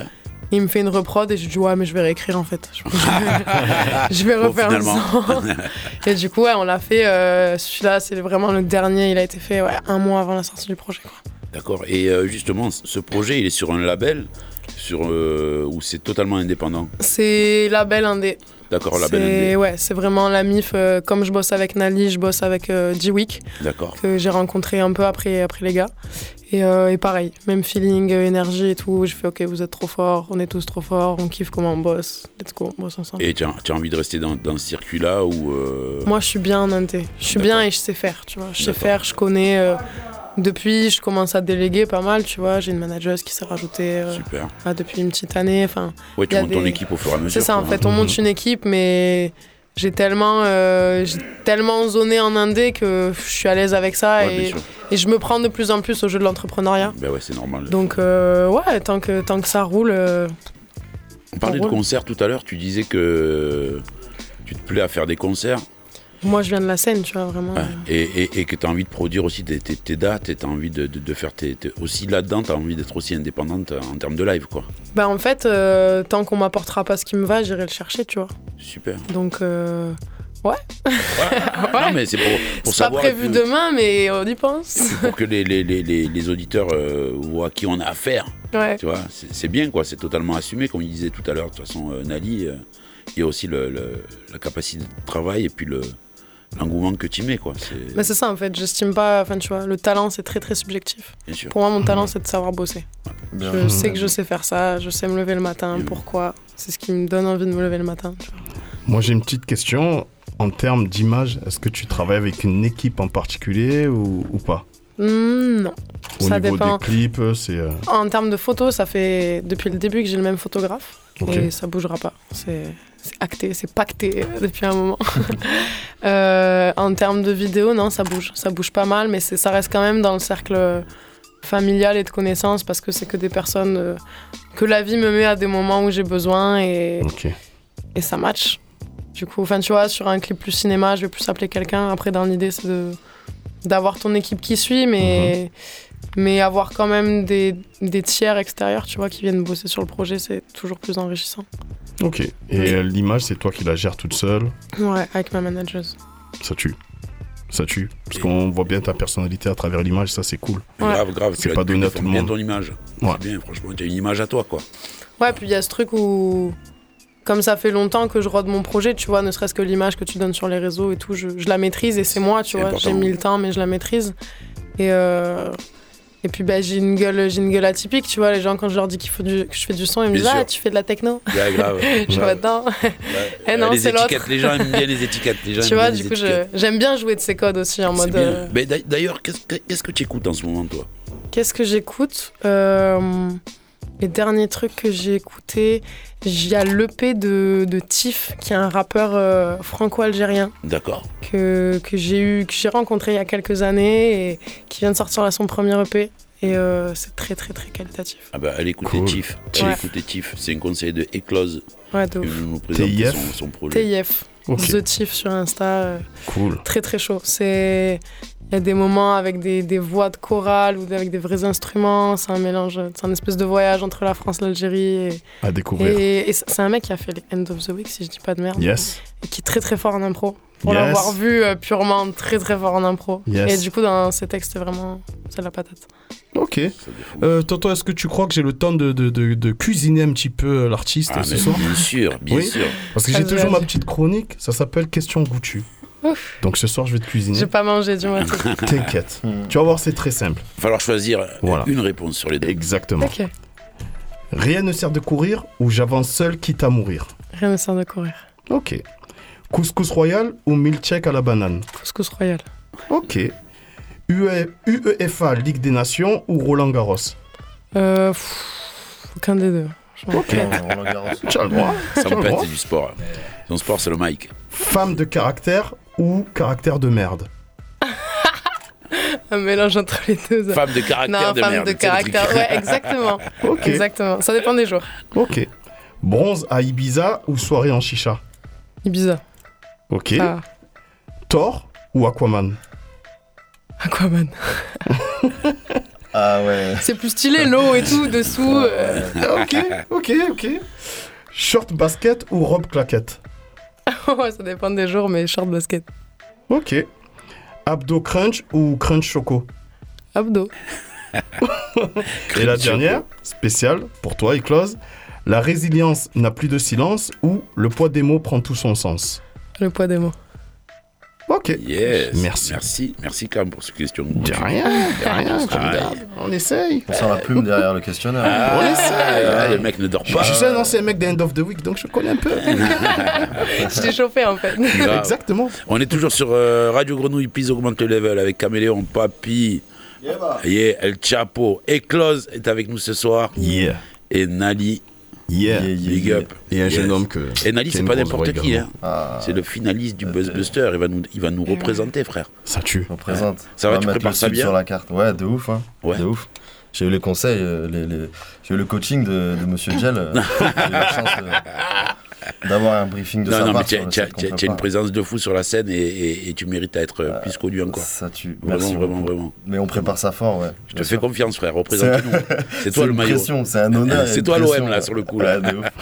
Il me fait une reprod et je lui dis ouais, mais je vais réécrire en fait. Je, [laughs] je vais refaire finalement. son. [laughs] et du coup, ouais, on l'a fait. Celui-là, c'est vraiment le dernier. Il a été fait ouais, un mois avant la sortie du projet. Quoi. D'accord. Et euh, justement, ce projet, il est sur un label sur, euh, où c'est totalement indépendant? C'est label indé. D'accord, label indé. Ouais, c'est vraiment la MIF. euh, comme je bosse avec Nali, je bosse avec euh, D-Week, D'accord. que j'ai rencontré un peu après, après les gars. Et, et pareil, même feeling, énergie et tout. Je fais ok, vous êtes trop forts, on est tous trop forts, on kiffe comment on bosse. Let's go, on bosse ensemble. Et tu as, tu as envie de rester dans, dans ce circuit-là ou Moi, je suis bien en indé. Je suis bien et je sais faire, tu vois. Je sais faire, je connais. Depuis, je commence à déléguer pas mal, tu vois. J'ai une manageuse qui s'est rajoutée euh, Super. ah, depuis une petite année. Enfin, Ouais, tu montes ton équipe au fur et à mesure. C'est ça, en fait, on monte une équipe, mais j'ai tellement, euh, j'ai tellement zoné en indé que je suis à l'aise avec ça Ouais, et, et je me prends de plus en plus au jeu de l'entrepreneuriat. Ben ouais, c'est normal. Donc, euh, ouais, tant que, tant que ça roule. euh, On parlait de roule. concerts tout à l'heure, tu disais que tu te plais à faire des concerts moi, je viens de la scène, tu vois, vraiment. ouais, et, et- et que tu as envie de produire aussi tes, tes- tes dates et tu as envie de, de- de faire tes, tes- aussi là-dedans, tu as envie d'être aussi indépendante en termes de live, quoi. Bah, en fait, euh, tant qu'on m'apportera pas ce qui me va, j'irai le chercher, tu vois. Super. Donc, euh, ouais. [laughs] Non, mais c'est pour, pour C'est pas savoir. prévu puis- demain, mais on y pense. pour que les, les, les, les, auditeurs euh, voient à qui on a affaire. Ouais. Tu vois, c'est bien, quoi. C'est totalement assumé, comme il disait tout à l'heure. De toute façon, Nali, il y a aussi le, le- la capacité de travail et puis le l'engouement que tu mets, quoi. Mais c'est ça, en fait, j'estime pas. Enfin, tu vois, le talent, c'est très, très subjectif. Bien sûr. Pour moi, mon talent, c'est de savoir bosser. Bien. Je sais que je sais faire ça, je sais me lever le matin, pourquoi C'est ce qui me donne envie de me lever le matin. Moi, j'ai une petite question. En termes d'image, est-ce que tu travailles avec une équipe en particulier ou, ou pas? Hmm, non. Au ça niveau dépend. des clips, c'est. euh, En termes de photos, ça fait depuis le début que j'ai le même photographe. Ok. Et ça bougera pas. C'est c'est acté, c'est pacté depuis un moment. [laughs] Euh, en termes de vidéos, non, ça bouge. Ça bouge pas mal, mais ça reste quand même dans le cercle familial et de connaissances parce que c'est que des personnes euh, que la vie me met à des moments où j'ai besoin et, et ça match. Du coup, enfin, tu vois, sur un clip plus cinéma, je vais plus appeler quelqu'un. Après, dans l'idée, c'est de d'avoir ton équipe qui suit, mais, mais avoir quand même des, des tiers extérieurs, tu vois, qui viennent bosser sur le projet, c'est toujours plus enrichissant. Ok. Et Oui. euh, l'image, c'est toi qui la gères toute seule? Ouais, avec ma manageuse. Ça tue. Ça tue. Parce qu'on voit bien ta personnalité à travers l'image, ça c'est cool. Grave, grave. tu C'est pas tu donné à tout le bien monde. ton image. Ouais. C'est bien, franchement, tu as une image à toi, quoi. Ouais, puis il y a ce truc où, comme ça fait longtemps que je rôde mon projet, tu vois, ne serait-ce que l'image que tu donnes sur les réseaux et tout, je, je la maîtrise et c'est moi, tu vois. J'ai mis le temps, mais je la maîtrise. Et, euh, et puis, bah, j'ai une, gueule, j'ai une gueule atypique, tu vois. Les gens, quand je leur dis qu'il faut du, que je fais du son, ils me disent Ah, tu fais de la techno Ouais, grave. [laughs] Je suis attends. Eh non, les c'est l'autre. étiquettes, les gens aiment bien les étiquettes. Les gens Tu vois, du coup, je- j'aime bien jouer de ces codes aussi en C'est mode. euh, Mais d'a- d'ailleurs, qu'est-ce que qu'est-ce que tu écoutes en ce moment, toi? Qu'est-ce que j'écoute Euh, Les derniers trucs que j'ai écoutés, il y a l'EP de, de Tiff, qui est un rappeur euh, franco-algérien D'accord. que, que j'ai eu, que j'ai rencontré il y a quelques années et qui vient de sortir là son premier EP. Et euh, c'est très très très qualitatif. Ah bah, allez écouter Cool. Tiff. Ouais. Allez écouter Tiff. C'est un conseil de Eclose Ouais, de qui ouf. nous présente TIF. son, son projet. TIF, Ok. The Tiff sur Insta. euh, Cool. très très chaud. C'est il y a des moments avec des, des voix de chorale ou avec des vrais instruments. C'est un mélange, c'est un espèce de voyage entre la France, l'Algérie. Et, À découvrir. et, et c'est un mec qui a fait les End of the Week, si je dis pas de merde. Yes. Et qui est très très fort en impro. Pour Yes. l'avoir vu euh, purement très très fort en impro. Yes. Et du coup, dans ces textes, vraiment c'est la patate. Ok. Euh, Tonton, est-ce que tu crois que j'ai le temps de, de, de- de cuisiner un petit peu l'artiste Ah, ce soir bien sûr, bien Oui. sûr. Parce que j'ai toujours ma petite chronique, ça s'appelle Question goûtue. Ouf. Donc ce soir, je vais te cuisiner. J'ai pas mangé du moins. [laughs] T'inquiète. tu vas voir, c'est très simple. Il va falloir choisir Voilà. une réponse sur les deux. Exactement. ok. Rien ne sert de courir ou j'avance seul quitte à mourir. Rien ne sert de courir. Ok. Couscous royal ou milkshake à la banane. Couscous royal. Ok. UE UEFA Ligue des Nations ou Roland Garros. Euh, pff, aucun des deux. Je m'en Ok. fous. Tu as le droit. Ça me pète, du sport. Son sport, c'est le mic. Femme de caractère ou caractère de merde. Un mélange entre les deux. Femme de caractère non, de femme merde, de caractère. Ouais, exactement. [laughs] Ok. Exactement. Ça dépend des jours. Ok. Bronze à Ibiza ou soirée en chicha. Ibiza. Ok. Ah, Thor ou Aquaman? Aquaman. [laughs] Ah ouais. C'est plus stylé, l'eau et tout dessous. euh. ok, ok, ok. Short basket ou robe claquette? [laughs] Ça dépend des jours, mais short basket. Ok. Abdo crunch ou crunch choco? Abdo. [laughs] Et la dernière, spéciale pour toi, Eclose. La résilience n'a plus de silence ou le poids des mots prend tout son sens? Le poids des mots. Ok. Yes. Merci. Merci, merci quand même pour cette question. De rien, de rien, Ah. On essaye. On sent la plume derrière le questionnaire. Ah, On essaye. ah, le mec ne dort Je, pas. je suis un ancien mec des End of the Week, donc je connais un peu. [laughs] Je t'ai chauffé en fait. Grave. Exactement. On est toujours sur euh, Radio Grenouille, Pise augmente le level avec Caméléon, Papy, yeah, El Chapo. Eclose est avec nous ce soir. Yeah. Et Nali. Yeah. Big up. Et un jeune homme que. Et Nali, c'est pas n'importe qui. Hein. C'est le finaliste du Buzzbuster. Il va nous, il va nous représenter, frère. Ça tue. représente. Ça va, tu mettre prépares le ça bien sur la carte. Ouais, de ouf. Hein. Ouais. De ouf. J'ai eu les conseils, euh, les, les- j'ai eu le coaching de, de Monsieur Gel. [laughs] euh, euh, d'avoir un briefing de non, sa non, mais part. tu as, tu une présence de fou sur la scène et, et- et tu mérites à être euh, plus connu encore. Ça tue. Vraiment, Merci vraiment, beaucoup. vraiment. Mais on prépare ça fort, ouais. Je te fais confiance, frère. Représente-nous. [laughs] C'est toi C'est le une maillot. c'est un honneur [laughs] C'est toi l'OM, là, sur le coup. Là.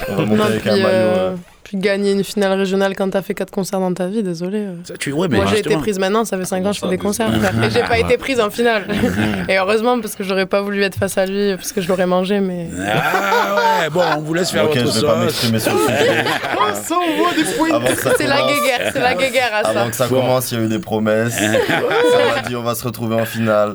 On va monter Non, avec un maillot. Puis gagner une finale régionale quand t'as fait 4 concerts dans ta vie, désolé. euh. tu, ouais, mais Moi j'ai été prise maintenant, ça fait 5 ans que je fais des concerts. Et j'ai pas Ouais. [laughs] été prise en finale. [laughs] Et heureusement parce que j'aurais pas voulu être face à lui, parce que je l'aurais mangé, mais. Ah ouais, bon, on vous laisse faire Ok, votre je vais pas m'exprimer sur le sujet. [laughs] Des points. C'est la guéguerre, c'est la guéguerre à ça. Avant que ça commence, il y a eu des promesses. ça m'a dit on va se retrouver en finale.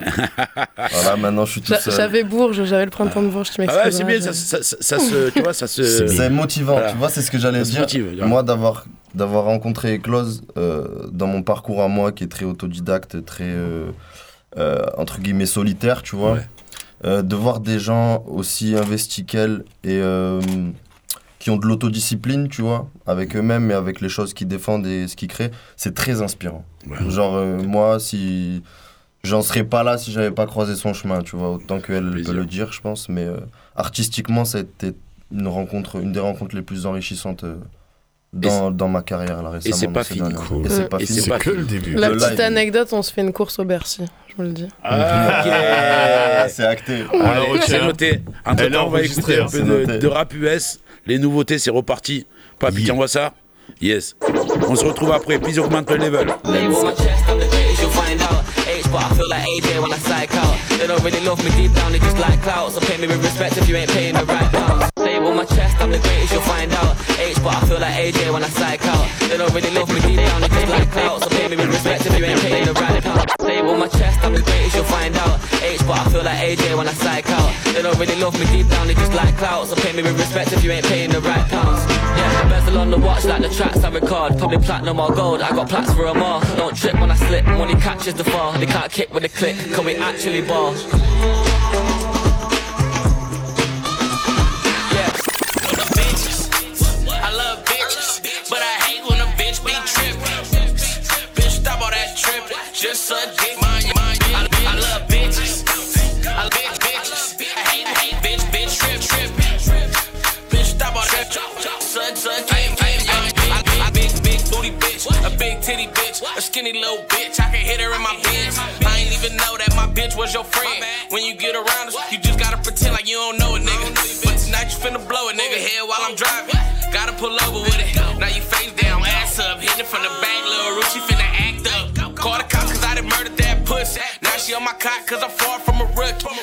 Voilà, maintenant je suis tout seul. J'avais Bourges, j'avais le printemps de Bourges, tu Ah m'excuses. ouais, c'est bien, ça, ça, ça, ça se, tu vois, ça se. C'est motivant, tu vois, c'est ce que j'allais dire. Grave. Moi, d'avoir d'avoir rencontré Eclose euh, dans mon parcours à moi qui est très autodidacte, très euh, euh, entre guillemets solitaire, tu vois. Euh, de voir des gens aussi investis qu'elle et euh, qui ont de l'autodiscipline, tu vois, avec eux-mêmes et avec les choses qu'ils défendent et ce qu'ils créent, c'est très inspirant. Genre, euh, moi, si. J'en serais pas là si j'avais pas croisé son chemin, tu vois, autant qu'elle peut le dire, je pense. Mais euh, artistiquement, ça a été une rencontre, une des rencontres les plus enrichissantes euh, dans, dans ma carrière là récemment. c'est pas dans ces fini. dernières Cool. années. Et c'est pas Que le début. La Le petite live. anecdote, on se fait une course au Bercy, je vous le dis. Ah, ok. [laughs] c'est acté. Noté. On va écouter un hein. peu de, rap US. Les nouveautés, c'est reparti. T'envoies ça? Yes. On se retrouve après. Please augmente le level. Label on my chest, I'm the greatest, you'll find out. H, but I feel like AJ when I psych out. They don't really love me deep down, they just like clout. So pay me with respect if you ain't paying the right pounds. I'm the greatest, you'll find out. H, but I feel like AJ when I psych out. They don't really love me deep down, they just like clout. So pay me with respect if you ain't paying the right pounds. Label on my chest, I'm the greatest, you'll find out. H, but I feel like AJ when I psych out. They don't really love me deep down, they just like clout. So pay me with respect if you ain't paying the right pounds. Yeah, bezel on the watch like the tracks I record. Probably platinum or gold, I got plats for 'em all. Don't trip when I slip, money catches the fall. They can't kick with a click, can we actually ball? Dick, mind your mind. I, I love bitches. I love bitch, bitches. I hate, I hate bitch, bitch, trip. Bitch, stop all that. Suck, suck, dick, mind. I, I, big, big booty bitch, a big titty bitch, a skinny little bitch. I can hit her in my bins. I ain't even know that my bitch was your friend. When you get around us, you just gotta pretend like you don't know a nigga. But tonight you finna blow a nigga head while I'm driving. Gotta pull over with it. Now you face down, ass up, hitting from the back, little Ruchi she on my cock cause I'm far from a rookie.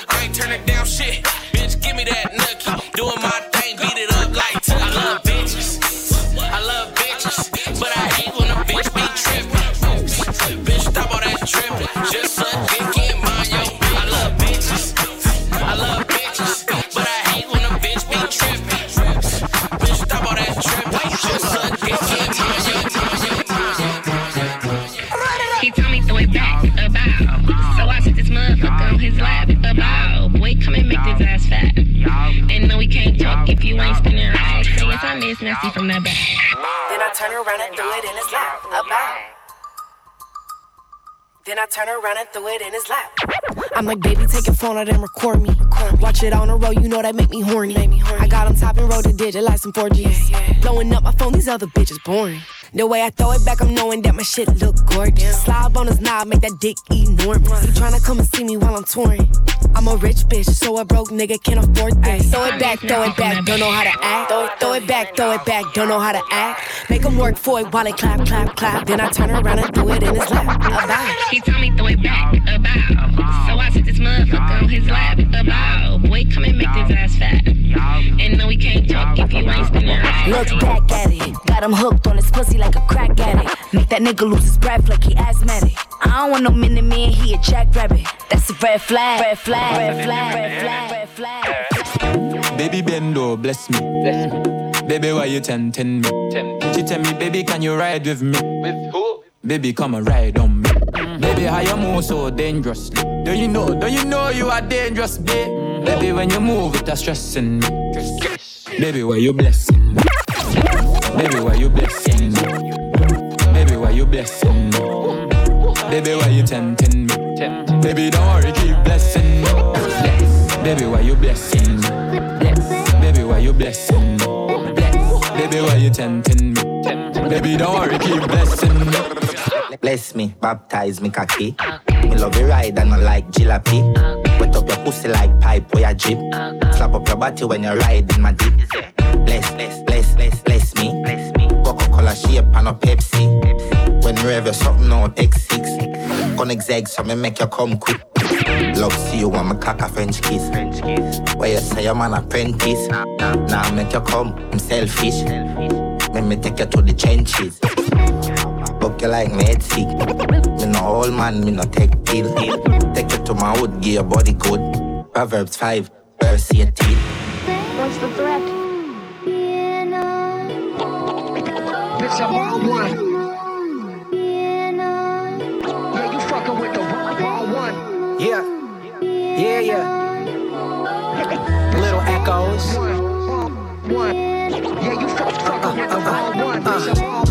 Turn around and threw it in his lap. I'm like, baby, take your phone out and record me. Watch it on a roll, you know that make me horny. I got him top and roll the digit like some 4Gs. Blowing up my phone, these other bitches boring. The way I throw it back, I'm knowing that my shit look gorgeous. Slide on his knob, make that dick enormous. He tryna come and see me while I'm touring. I'm a rich bitch, so a broke nigga can't afford this. Throw it back, throw it back, don't know how to act. Throw it, throw it back, throw it back, don't know how to act. Make him work for it while they clap, clap, clap. Then I turn around and do it in his lap. About. He told me throw it back about. So I motherfucker on his lap about. Boy, come and make this ass fat. And no, we can't talk if you ain't spinning right. Look back at it. Got him hooked on his pussy like a crack addict. Make that nigga lose his breath like he asthmatic. I don't want no mini man, he a jackrabbit. That's a red flag. Red flag. Red flag. Red flag. Red flag. Baby Bendo, bless me. Baby, why you tempting me? She tell me, baby, can you ride with me? With who? Baby, come and ride on me. Baby, how you move so dangerously? Do you know, do you know you are dangerous, babe? Baby, when you move, it's stressing me. Baby, why you blessing me? Baby, why you blessing me? Baby, why you blessing me? Baby, why you tempting me? Baby, don't worry, keep blessing me. Baby, why you blessing me? Baby, why you blessing me? Baby, why you tempting me? Baby, don't worry, keep blessing me. Bless me, baptize me cocky. Me love you ride and I like jalopy. Wet up your pussy like pipe where you drip. Slap up your body when you ride in my deep. Bless, bless, bless, bless, bless me. Coca-Cola shape and a Pepsi. When you you something on X6. Connect egg so me make you come quick. Love see you want me cock a French kiss. Where you say I'm an apprentice. Now make you come, I'm selfish. Let me take you to the trenches. Book you like med sick. Me no old man, me no take pill. Take you to my hood, give your body good. Proverbs 5, verse 18. What's the threat? bitch, I'm on one. Yeah, you fucking with the wrong, wrong one. Yeah. Yeah, yeah. Little echoes. One. Yeah, you fuck, fucking with the uh, uh, wrong one. Bitch, I'm on one. Wrong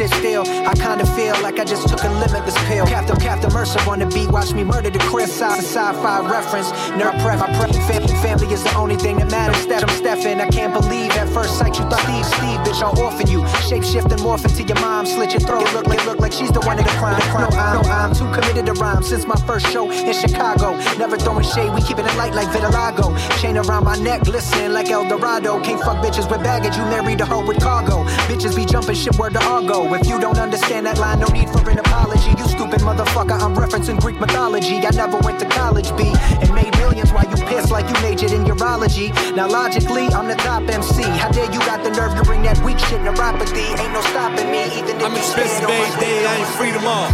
sit still. I kinda feel like I just took a limitless pill. Captain, Captain Mercer on the beat, watch me murder the Chris. Sci- Sci-fi reference, nerd prep. I prep. Fam- family is the only thing that matters. Steph, I'm Stefan. I can't believe at first sight you thought Steve, Steve, bitch, I'll orphan you. Shape shift and morph into your mom, slit your throat. Look, it look like she's the one of the crime. No, I'm, no, I'm too committed to rhyme since my first show in Chicago. Never throwing shade, we keeping it light like vitiligo. Chain around my neck, glistening like El Dorado. Can't fuck bitches with baggage, you married a hoe with cargo. Bitches be jumping ship where the Argo. If you don't understand that line, no need for an apology. You stupid motherfucker, I'm referencing Greek mythology. I never went to college, B, and made millions while you pissed like you majored in urology. Now logically, I'm the top MC. How dare you got the nerve to bring that weak shit neuropathy? Ain't no stopping me, even if I'm you expensive every day, I ain't free all.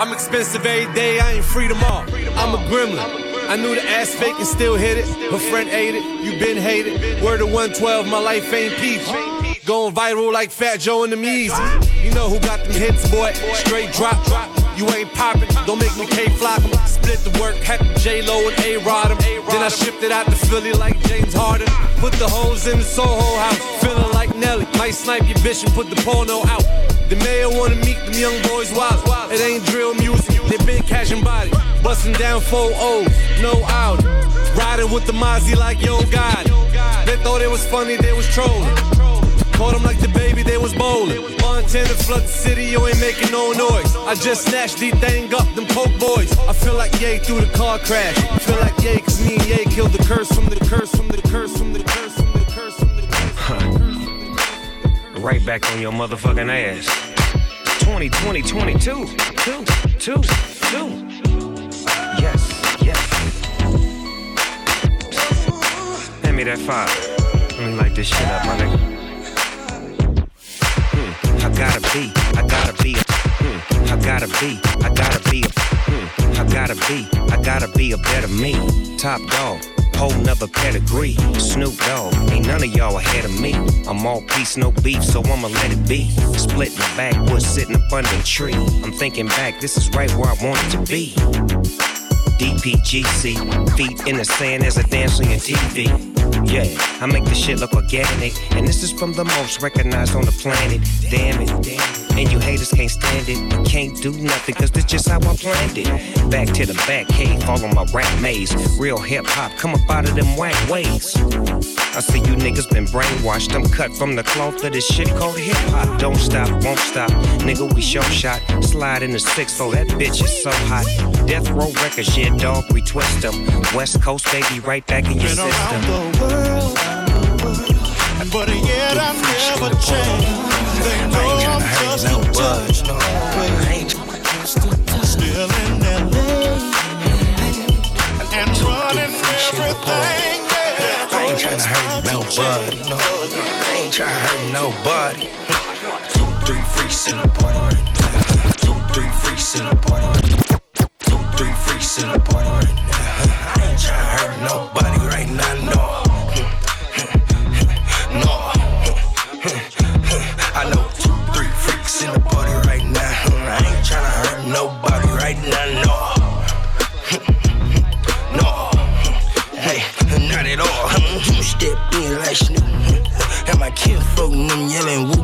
I'm expensive every day, I ain't free all. I'm a gremlin. I knew the ass fake and still hit it. Her friend ate it, you been hated. Word of 112, my life ain't peach. Going viral like Fat Joe and them Easy. You know who got them hits, boy. Straight drop. You ain't poppin', don't make me K-Flock 'em. Split the work, had J-Lo and A-Rod. Then I shipped it out to Philly like James Harden. Put the hoes in the Soho house, feeling like Nelly. Might snipe your bitch and put the porno out. The mayor wanna meet them young boys wild. It ain't drill music, they been cashing body. Bustin' down four O's, no out. Riding with the Mozzie like Yo God. They thought it was funny, they was trolling. Caught 'em like the baby, they was bowling. Montana flood city, you ain't making no noise. I just snatched the thing up, them coke boys. I feel like Ye through the car crash. Feel like Ye, cause me and Ye killed the curse from the curse from the curse from the curse from the curse from the Right back on your motherfucking ass. 2020, 22, two, two, two. Yes, yes. Hand me that fire. Let me light this shit up, my nigga. I gotta be, I gotta be, a, hmm, I gotta be, I gotta be, a, hmm, I gotta be, I gotta be a better me. Top dog, whole nother pedigree. Snoop Dogg, ain't none of y'all ahead of me. I'm all peace, no beef, so I'ma let it be. Split the backwoods, sitting up under a tree. I'm thinking back, this is right where I wanted to be. DPGC, feet in the sand as I dance on your TV. Yeah, I make the shit look organic, and this is from the most recognized on the planet. Damn it, and you haters can't stand it. Can't do nothing, cause this just how I planned it. Back to the back cave, follow my rap maze. Real hip hop, come up out of them whack ways. I see you niggas been brainwashed. I'm cut from the cloth of this shit called hip hop. Don't stop, won't stop. Nigga, we show shot. Slide in the six, oh, that bitch is so hot. Death Row Records, yeah, dog, we twist them. West Coast, baby, right back in your Been around system. the world, but yet I never change. They know Just a touch away. Still in LA and running everything. I ain't hurt nobody. No, I ain't tryna hurt nobody. Two, three freaks in the party right now. Two, three freaks in the party right now. Two, three freaks in the party right now. I ain't tryna hurt nobody right now. No. In like Snoop. And my kid folk them yelling woo.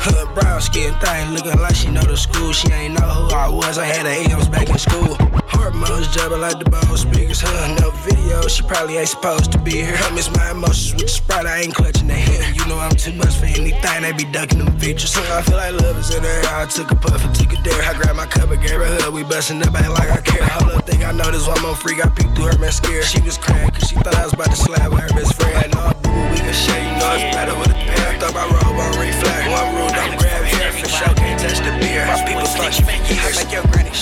Her brown skin thing looking like she know the school. She ain't know who I was. I had her M's back in school. Hormones jumping like the ball speakers. Her no video. She probably ain't supposed to be here. I miss my emotions with the sprite. I ain't clutching the hand. You know I'm too much for anything. They be ducking them features. I feel like love is in the air. I took a puff and took a dare. I grabbed my cup and gave her hug. We bustin' up ain't like I care. Hold up, think I this one more freak. I peeked through her mascara. She was crying cause she thought I was about to slap with her best friend.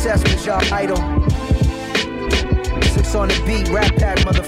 success with y'all idol. Six on the beat, rap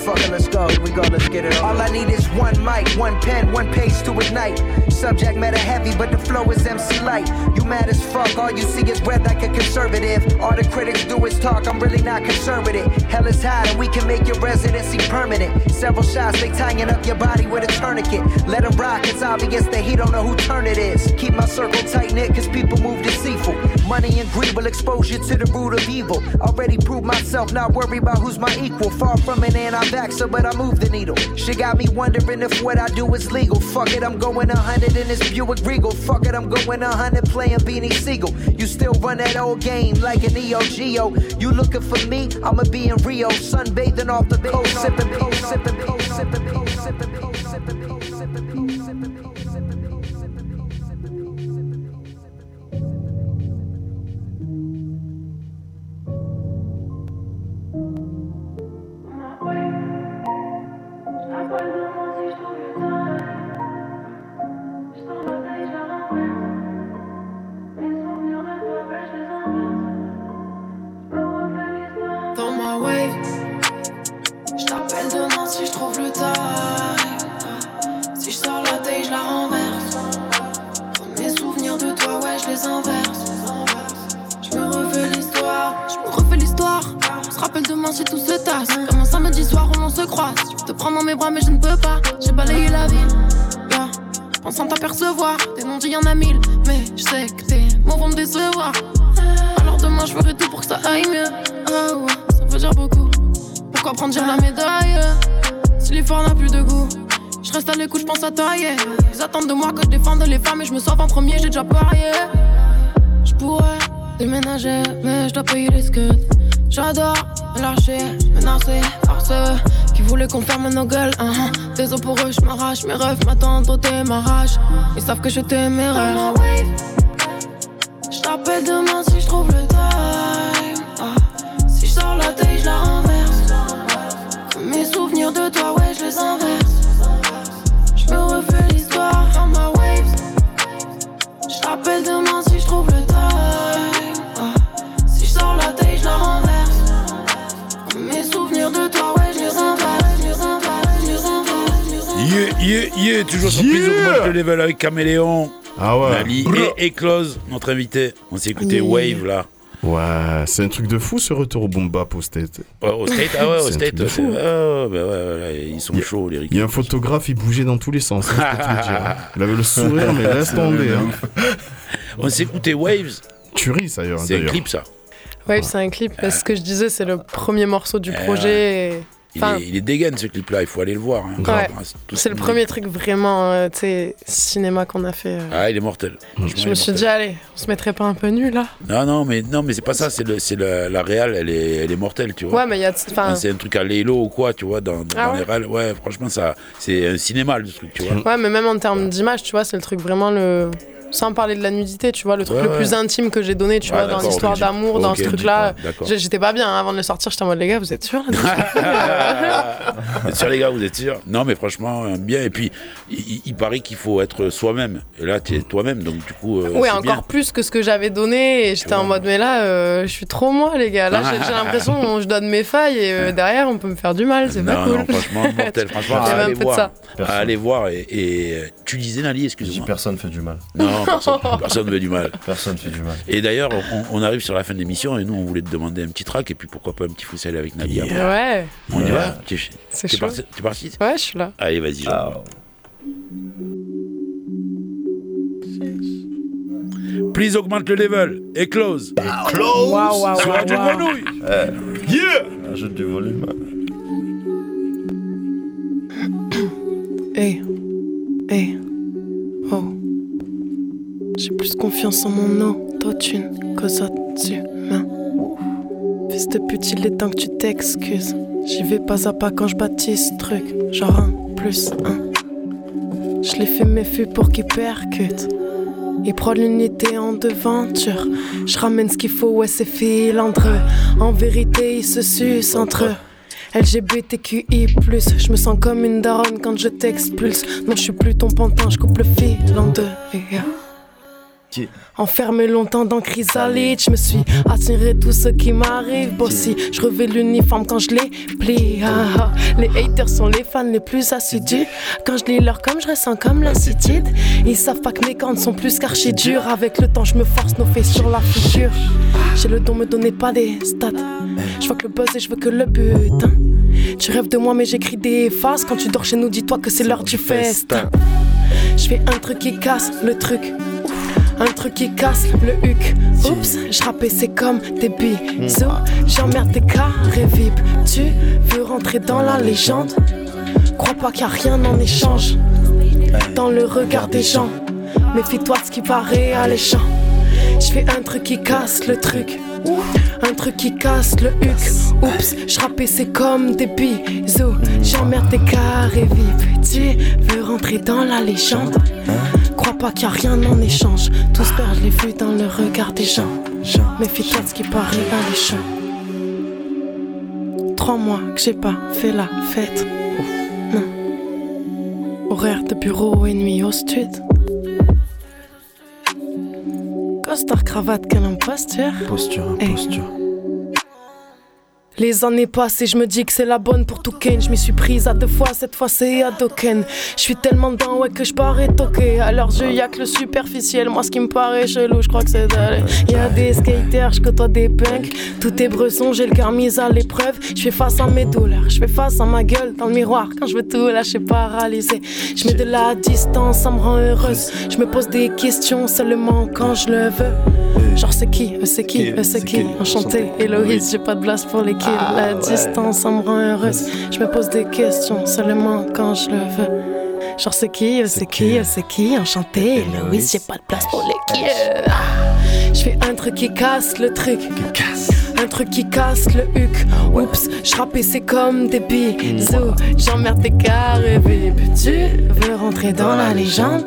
that motherfucker, let's go. Here we go, let's get it on. All I need is one mic, one pen, one page to ignite. Subject matter heavy, but the flow is MC light. You mad as fuck, all you see is red like a conservative. All the critics do is talk, I'm really not concerned with it. Hell is hot, and we can make your residency permanent. Several shots, they tying up your body with a tourniquet. Let 'em rock, it's obvious that he don't know who turn it is. Keep my circle tight knit, cause people move deceitful. Money and greed will expose you to the root of evil. Already proved myself, not worry about who's my equal. Far from an vaxxer, but I move the needle. She got me wondering if what I do is legal. Fuck it, I'm going 100 in this Buick Regal. Fuck it, I'm going 100 playing Beanie Siegel. You still run that old game like an EO Geo. You looking for me? I'ma be in Rio, sunbathing off the coast, sipping, sipping, sipping, sipping, sipping, sipping, mes rêves m'attendent au démarrage. Ils savent que je t'aimerai. Level avec Caméléon. Ah ouais. Nali et Eclose, notre invité. On s'est écouté Yeah. Wave là. Ouais, c'est un truc de fou ce retour au boom bap au state. Ouais, au State, ah ouais, au C'est un State. truc de c'est- fou. ouais, bah ouais, ouais, ils sont chauds, les Il y a un photographe, il bougeait dans tous les sens. hein, je peux te le dire, hein. Il avait le sourire, mais laisse [laughs] tomber. hein. On s'est écouté Waves. Tu ris, d'ailleurs. C'est un clip, ça. Ouais, c'est un clip. Parce que ce que je disais, c'est le premier morceau du projet. et- Il, Enfin, est, il est dégaine ce clip-là, il faut aller le voir. hein. Ouais. C'est le premier truc vraiment, euh, tu sais, cinéma qu'on a fait. euh. Ah, il est mortel. Franchement, Je me suis dit, allez, on se mettrait pas un peu nu là Non, non, mais, non, mais c'est pas ça, c'est le, c'est la, la réal, elle est, elle est mortelle, tu vois. Ouais, mais il y a. Enfin, Ah, C'est un truc à Lélo ou quoi, tu vois, dans, dans Ah les ouais réals. Ouais, franchement, ça, c'est un cinéma, le truc, tu vois. ouais, mais même en termes d'image, tu vois, c'est le truc vraiment le. Sans parler de la nudité, tu vois, le truc Ouais, le ouais. plus intime que j'ai donné, tu Ouais, vois, dans l'histoire d'amour, dans ce truc-là. J'étais pas bien hein, avant de le sortir, j'étais en mode, les gars, vous êtes sûrs [laughs] [laughs] Vous êtes sûr, les gars, vous êtes sûrs Non, mais franchement, euh, bien. Et puis, il, il paraît qu'il faut être soi-même. Et là, tu es toi-même, donc du coup. euh, Ouais, c'est encore bien. plus que ce que j'avais donné. Et j'étais en mode, mais là, euh, je suis trop moi, les gars. Là, j'ai l'impression [laughs] que je donne mes failles et euh, derrière, on peut me faire du mal. C'est pas cool. non, franchement, mortel. Franchement, allez peu de voir. aller voir. Et, tu disais, Nali, excuse-moi. Personne fait du mal. Non, personne, [laughs] personne ne veut du mal. Personne fait du mal. Et d'ailleurs, on, on arrive sur la fin de l'émission et nous, on voulait te demander un petit track et puis pourquoi pas un petit freestyle avec Nali après. Ouais. On y Yeah. va T'es chaud. parti T'es parti Ouais, je suis là. Allez, vas-y. Jean. Please augmente le level. Et close. Close. Waouh, waouh, Sur waouh, Radio waouh. Grenouille. Yeah. Ajoute du volume. Hey, hey, oh. J'ai plus confiance en mon autotune qu'aux autres humains. Fils de pute, il est temps que tu t'excuses. J'y vais pas à pas quand je bâtis ce truc. Genre un plus un. Je l'ai fait mes fûts pour qu'ils percutent. Ils prennent l'unité en devanture. Je ramène ce qu'il faut, ouais, c'est filandreux. En vérité, ils se sucent entre eux. LGBTQI+, je me sens comme une daronne quand je t'expulse. Non, je suis plus ton pantin, je coupe le fil en deux. Enfermé longtemps dans Chrysalide, je me suis attiré tout ce qui m'arrive. Bossy, je revais l'uniforme quand je les plie. Ah, ah. Les haters sont les fans les plus assidus. Quand je lis leur comme je ressens comme lassitude. Ils savent pas que mes cornes sont plus qu'archi dures. Avec le temps, je me force nos faits sur la future. J'ai le don, me donnez pas des stats. Je vois que le buzz et je veux que le butin. Tu rêves de moi, mais j'écris des faces. Quand tu dors chez nous, dis-toi que c'est l'heure du festin. Je fais un truc qui casse le truc. Un truc qui casse le huc. Oups, je rappais, c'est comme des bisous. J'emmerde tes carrés vip. Tu veux rentrer dans la légende? Crois pas qu'il a rien en échange. Dans le regard des gens, méfie-toi ce qui paraît alléchant. Je fais un truc qui casse le truc. Un truc qui casse le huc. Oups, je rappais, c'est comme des bisous. J'emmerde tes carrés vip. Tu veux rentrer dans la légende? Crois pas qu'il y a rien en échange. Tout se perd, je l'ai vu dans le regard des gens. Méfie-toi de ce qui paraît alléchant. Trois mois que j'ai pas fait la fête. Non. Horaire de bureau et nuit au stud. Costard, cravate, quelle imposture. Posture, Eh. posture. Les années passent et je me dis que c'est la bonne pour tout Ken. Je m'y suis prise à deux fois, cette fois c'est à Doken. Je suis tellement dedans, ouais, que je parais toqué. À leurs yeux, y a que le superficiel. Moi, ce qui me paraît chelou, je crois que c'est d'aller. Y a des skaters, je côtoie des punks. Tout est bresson, j'ai le cœur mis à l'épreuve. Je fais face à mes douleurs, je fais face à ma gueule dans le miroir. Quand je veux tout lâcher, paralysé. Je mets de la distance, ça me rend heureuse. Je me pose des questions seulement quand je le veux. Genre, c'est qui, eux, c'est qui, eux, c'est qui? Enchanté, Héloïse, j'ai pas de place pour les kills. La distance, ça me rend heureuse. Je me pose des questions seulement quand je le veux. Genre, c'est qui, eux, c'est qui, eux, c'est qui? Enchanté, Héloïse, j'ai pas de place pour les. Ah. Je fais un truc qui casse le truc. Un truc qui casse le huc. Oups, je c'est comme des bisous. J'emmerde tes carrés, baby. Tu veux rentrer dans la légende?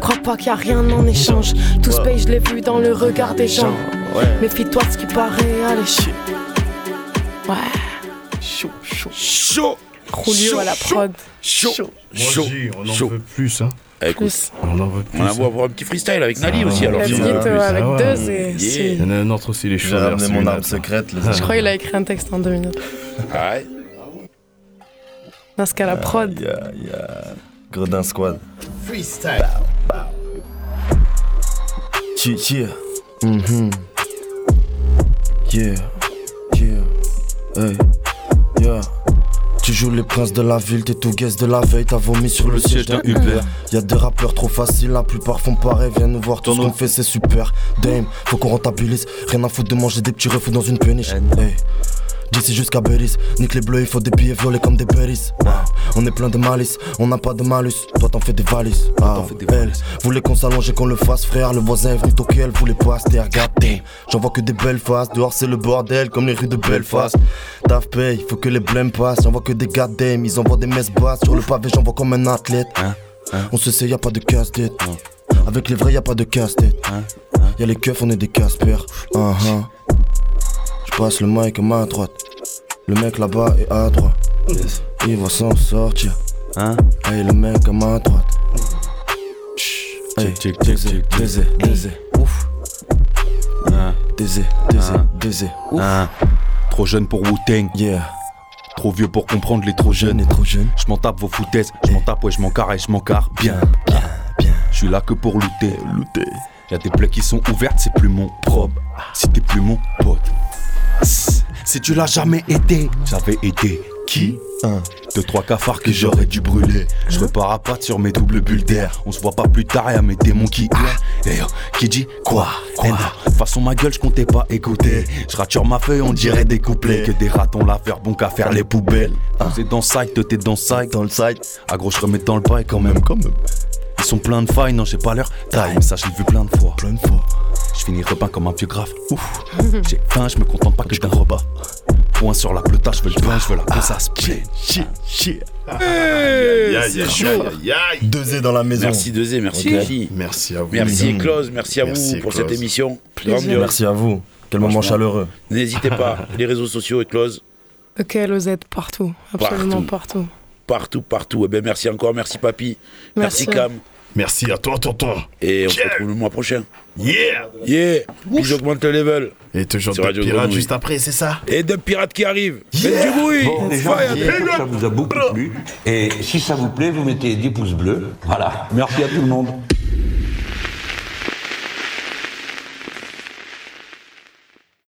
Crois pas qu'il y a rien en échange. Tout se paye, je l'ai vu dans le regard des gens. Méfie-toi de ce qui paraît alléchant. Ouais. Chaud, chaud, chaud. Julio à la prod. Chaud, Moi, chaud, j'ai- on en chaud. veut plus, hein. Eh, Écoute, Plus. On en veut plus. on va hein. avoir un petit freestyle avec Nali Ah, aussi alors. La a- visite plus, avec ah deux, c'est. Yeah. Il y en a un autre aussi, les J'ai cheveux ramené mon arme secrète, les Je crois qu'il a écrit un texte en deux minutes. Ouais. Dans ce cas, la prod. Il y a, il y a Gredin Squad. Freestyle. Yeah, yeah. Mhm. Yeah, yeah. Hey, yeah. Tu joues les princes de la ville, t'es tout guest de la veille, t'as vomi sur le siège d'un Uber. Y'a des rappeurs trop faciles, la plupart font pareil, viens nous voir, tout ce qu'on fait c'est super. Dame, faut qu'on rentabilise, rien à foutre de manger des petits refus dans une péniche. Hey. D'ici jusqu'à Belize, nique les bleus, il faut des billets volés comme des berries. Wow. On est plein de malice, on n'a pas de malus. Toi t'en fais des valises. Ah, elle voulait qu'on s'allonge et qu'on le fasse, frère. Le voisin est venu toquer, elle voulait pas se regarder. J'en vois que des belles faces, dehors c'est le bordel, comme les rues de Belfast. Taf paye, faut que les blêmes passent. J'en vois que des goddamn, ils envoient des messes basses. Sur le pavé, j'en vois comme un athlète. On se sait, y a pas de casse-tête. Avec les vrais, y a pas de casse-tête. Y'a les keufs, on est des casse-pères. Uh -huh. Passe le mic à main droite. Le mec là-bas est à droite. Il va s'en sortir. Hein? Hey, le mec à main droite. Hey, Désé, Désé, Désé. Ouf. Désé, Désé, Désé. Ouf. Trop jeune pour Wu-Tang. Yeah. Trop vieux pour comprendre les trop jeunes. Et trop. Je m'en tape vos foutaises. Je m'en tape, ouais, je m'en carre et je m'en carre bien. Bien, bien. Je suis là que pour looter. Looter. Y'a des plaies qui sont ouvertes, c'est plus mon probe. Si t'es plus mon pote. Si tu l'as jamais aidé, j'avais aidé qui Un. Deux, trois cafards que j'aurais dû brûler. Je repars à pattes sur mes doubles bulles d'air. On se voit pas plus tard, y'a mes démons qui yo, qui dit quoi Quoi? De toute façon, ma gueule, je comptais pas écouter. Je rature ma feuille, on dirait des couplets. Que des ratons la faire bon qu'à faire les poubelles. Vous êtes dans site, t'es dans le site. Dans le site. Ah gros, je remets dans le bail quand même. Quand même. Ils sont pleins de failles, non, j'ai pas leur taille. Ça, je l'ai vu plein de fois. Plein de fois. Je finis repeint comme un vieux grave. Ouf. J'ai faim, je me contente pas que d'un repas. Point sur la pelota, je veux le pain, je veux la besace. Aïe, c'est chaud. aïe, aïe. Deux et dans la maison. Merci Dezé, merci Ok. Lévi. Merci à vous. Merci Mhm. Close, merci à Merci, vous pour Close. cette émission. Plaisir. Merci à vous. Quel moment chaleureux. N'hésitez pas, [laughs] les réseaux sociaux et Close, Ok, Lozette, partout. Absolument partout. partout, partout. Eh ben, merci encore, merci Papy, merci, Merci. Cam. Merci à toi, tonton. Et on se retrouve le mois prochain. Yeah. Yeah Puis j'augmente le level. Et toujours de Radio pirate Grenouille. juste après, c'est ça Et de pirates qui arrivent. Faites du bruit Bon, les gens, ça vous a beaucoup plu. Et si ça vous plaît, vous mettez 10 pouces bleus. Voilà. Merci à tout le monde.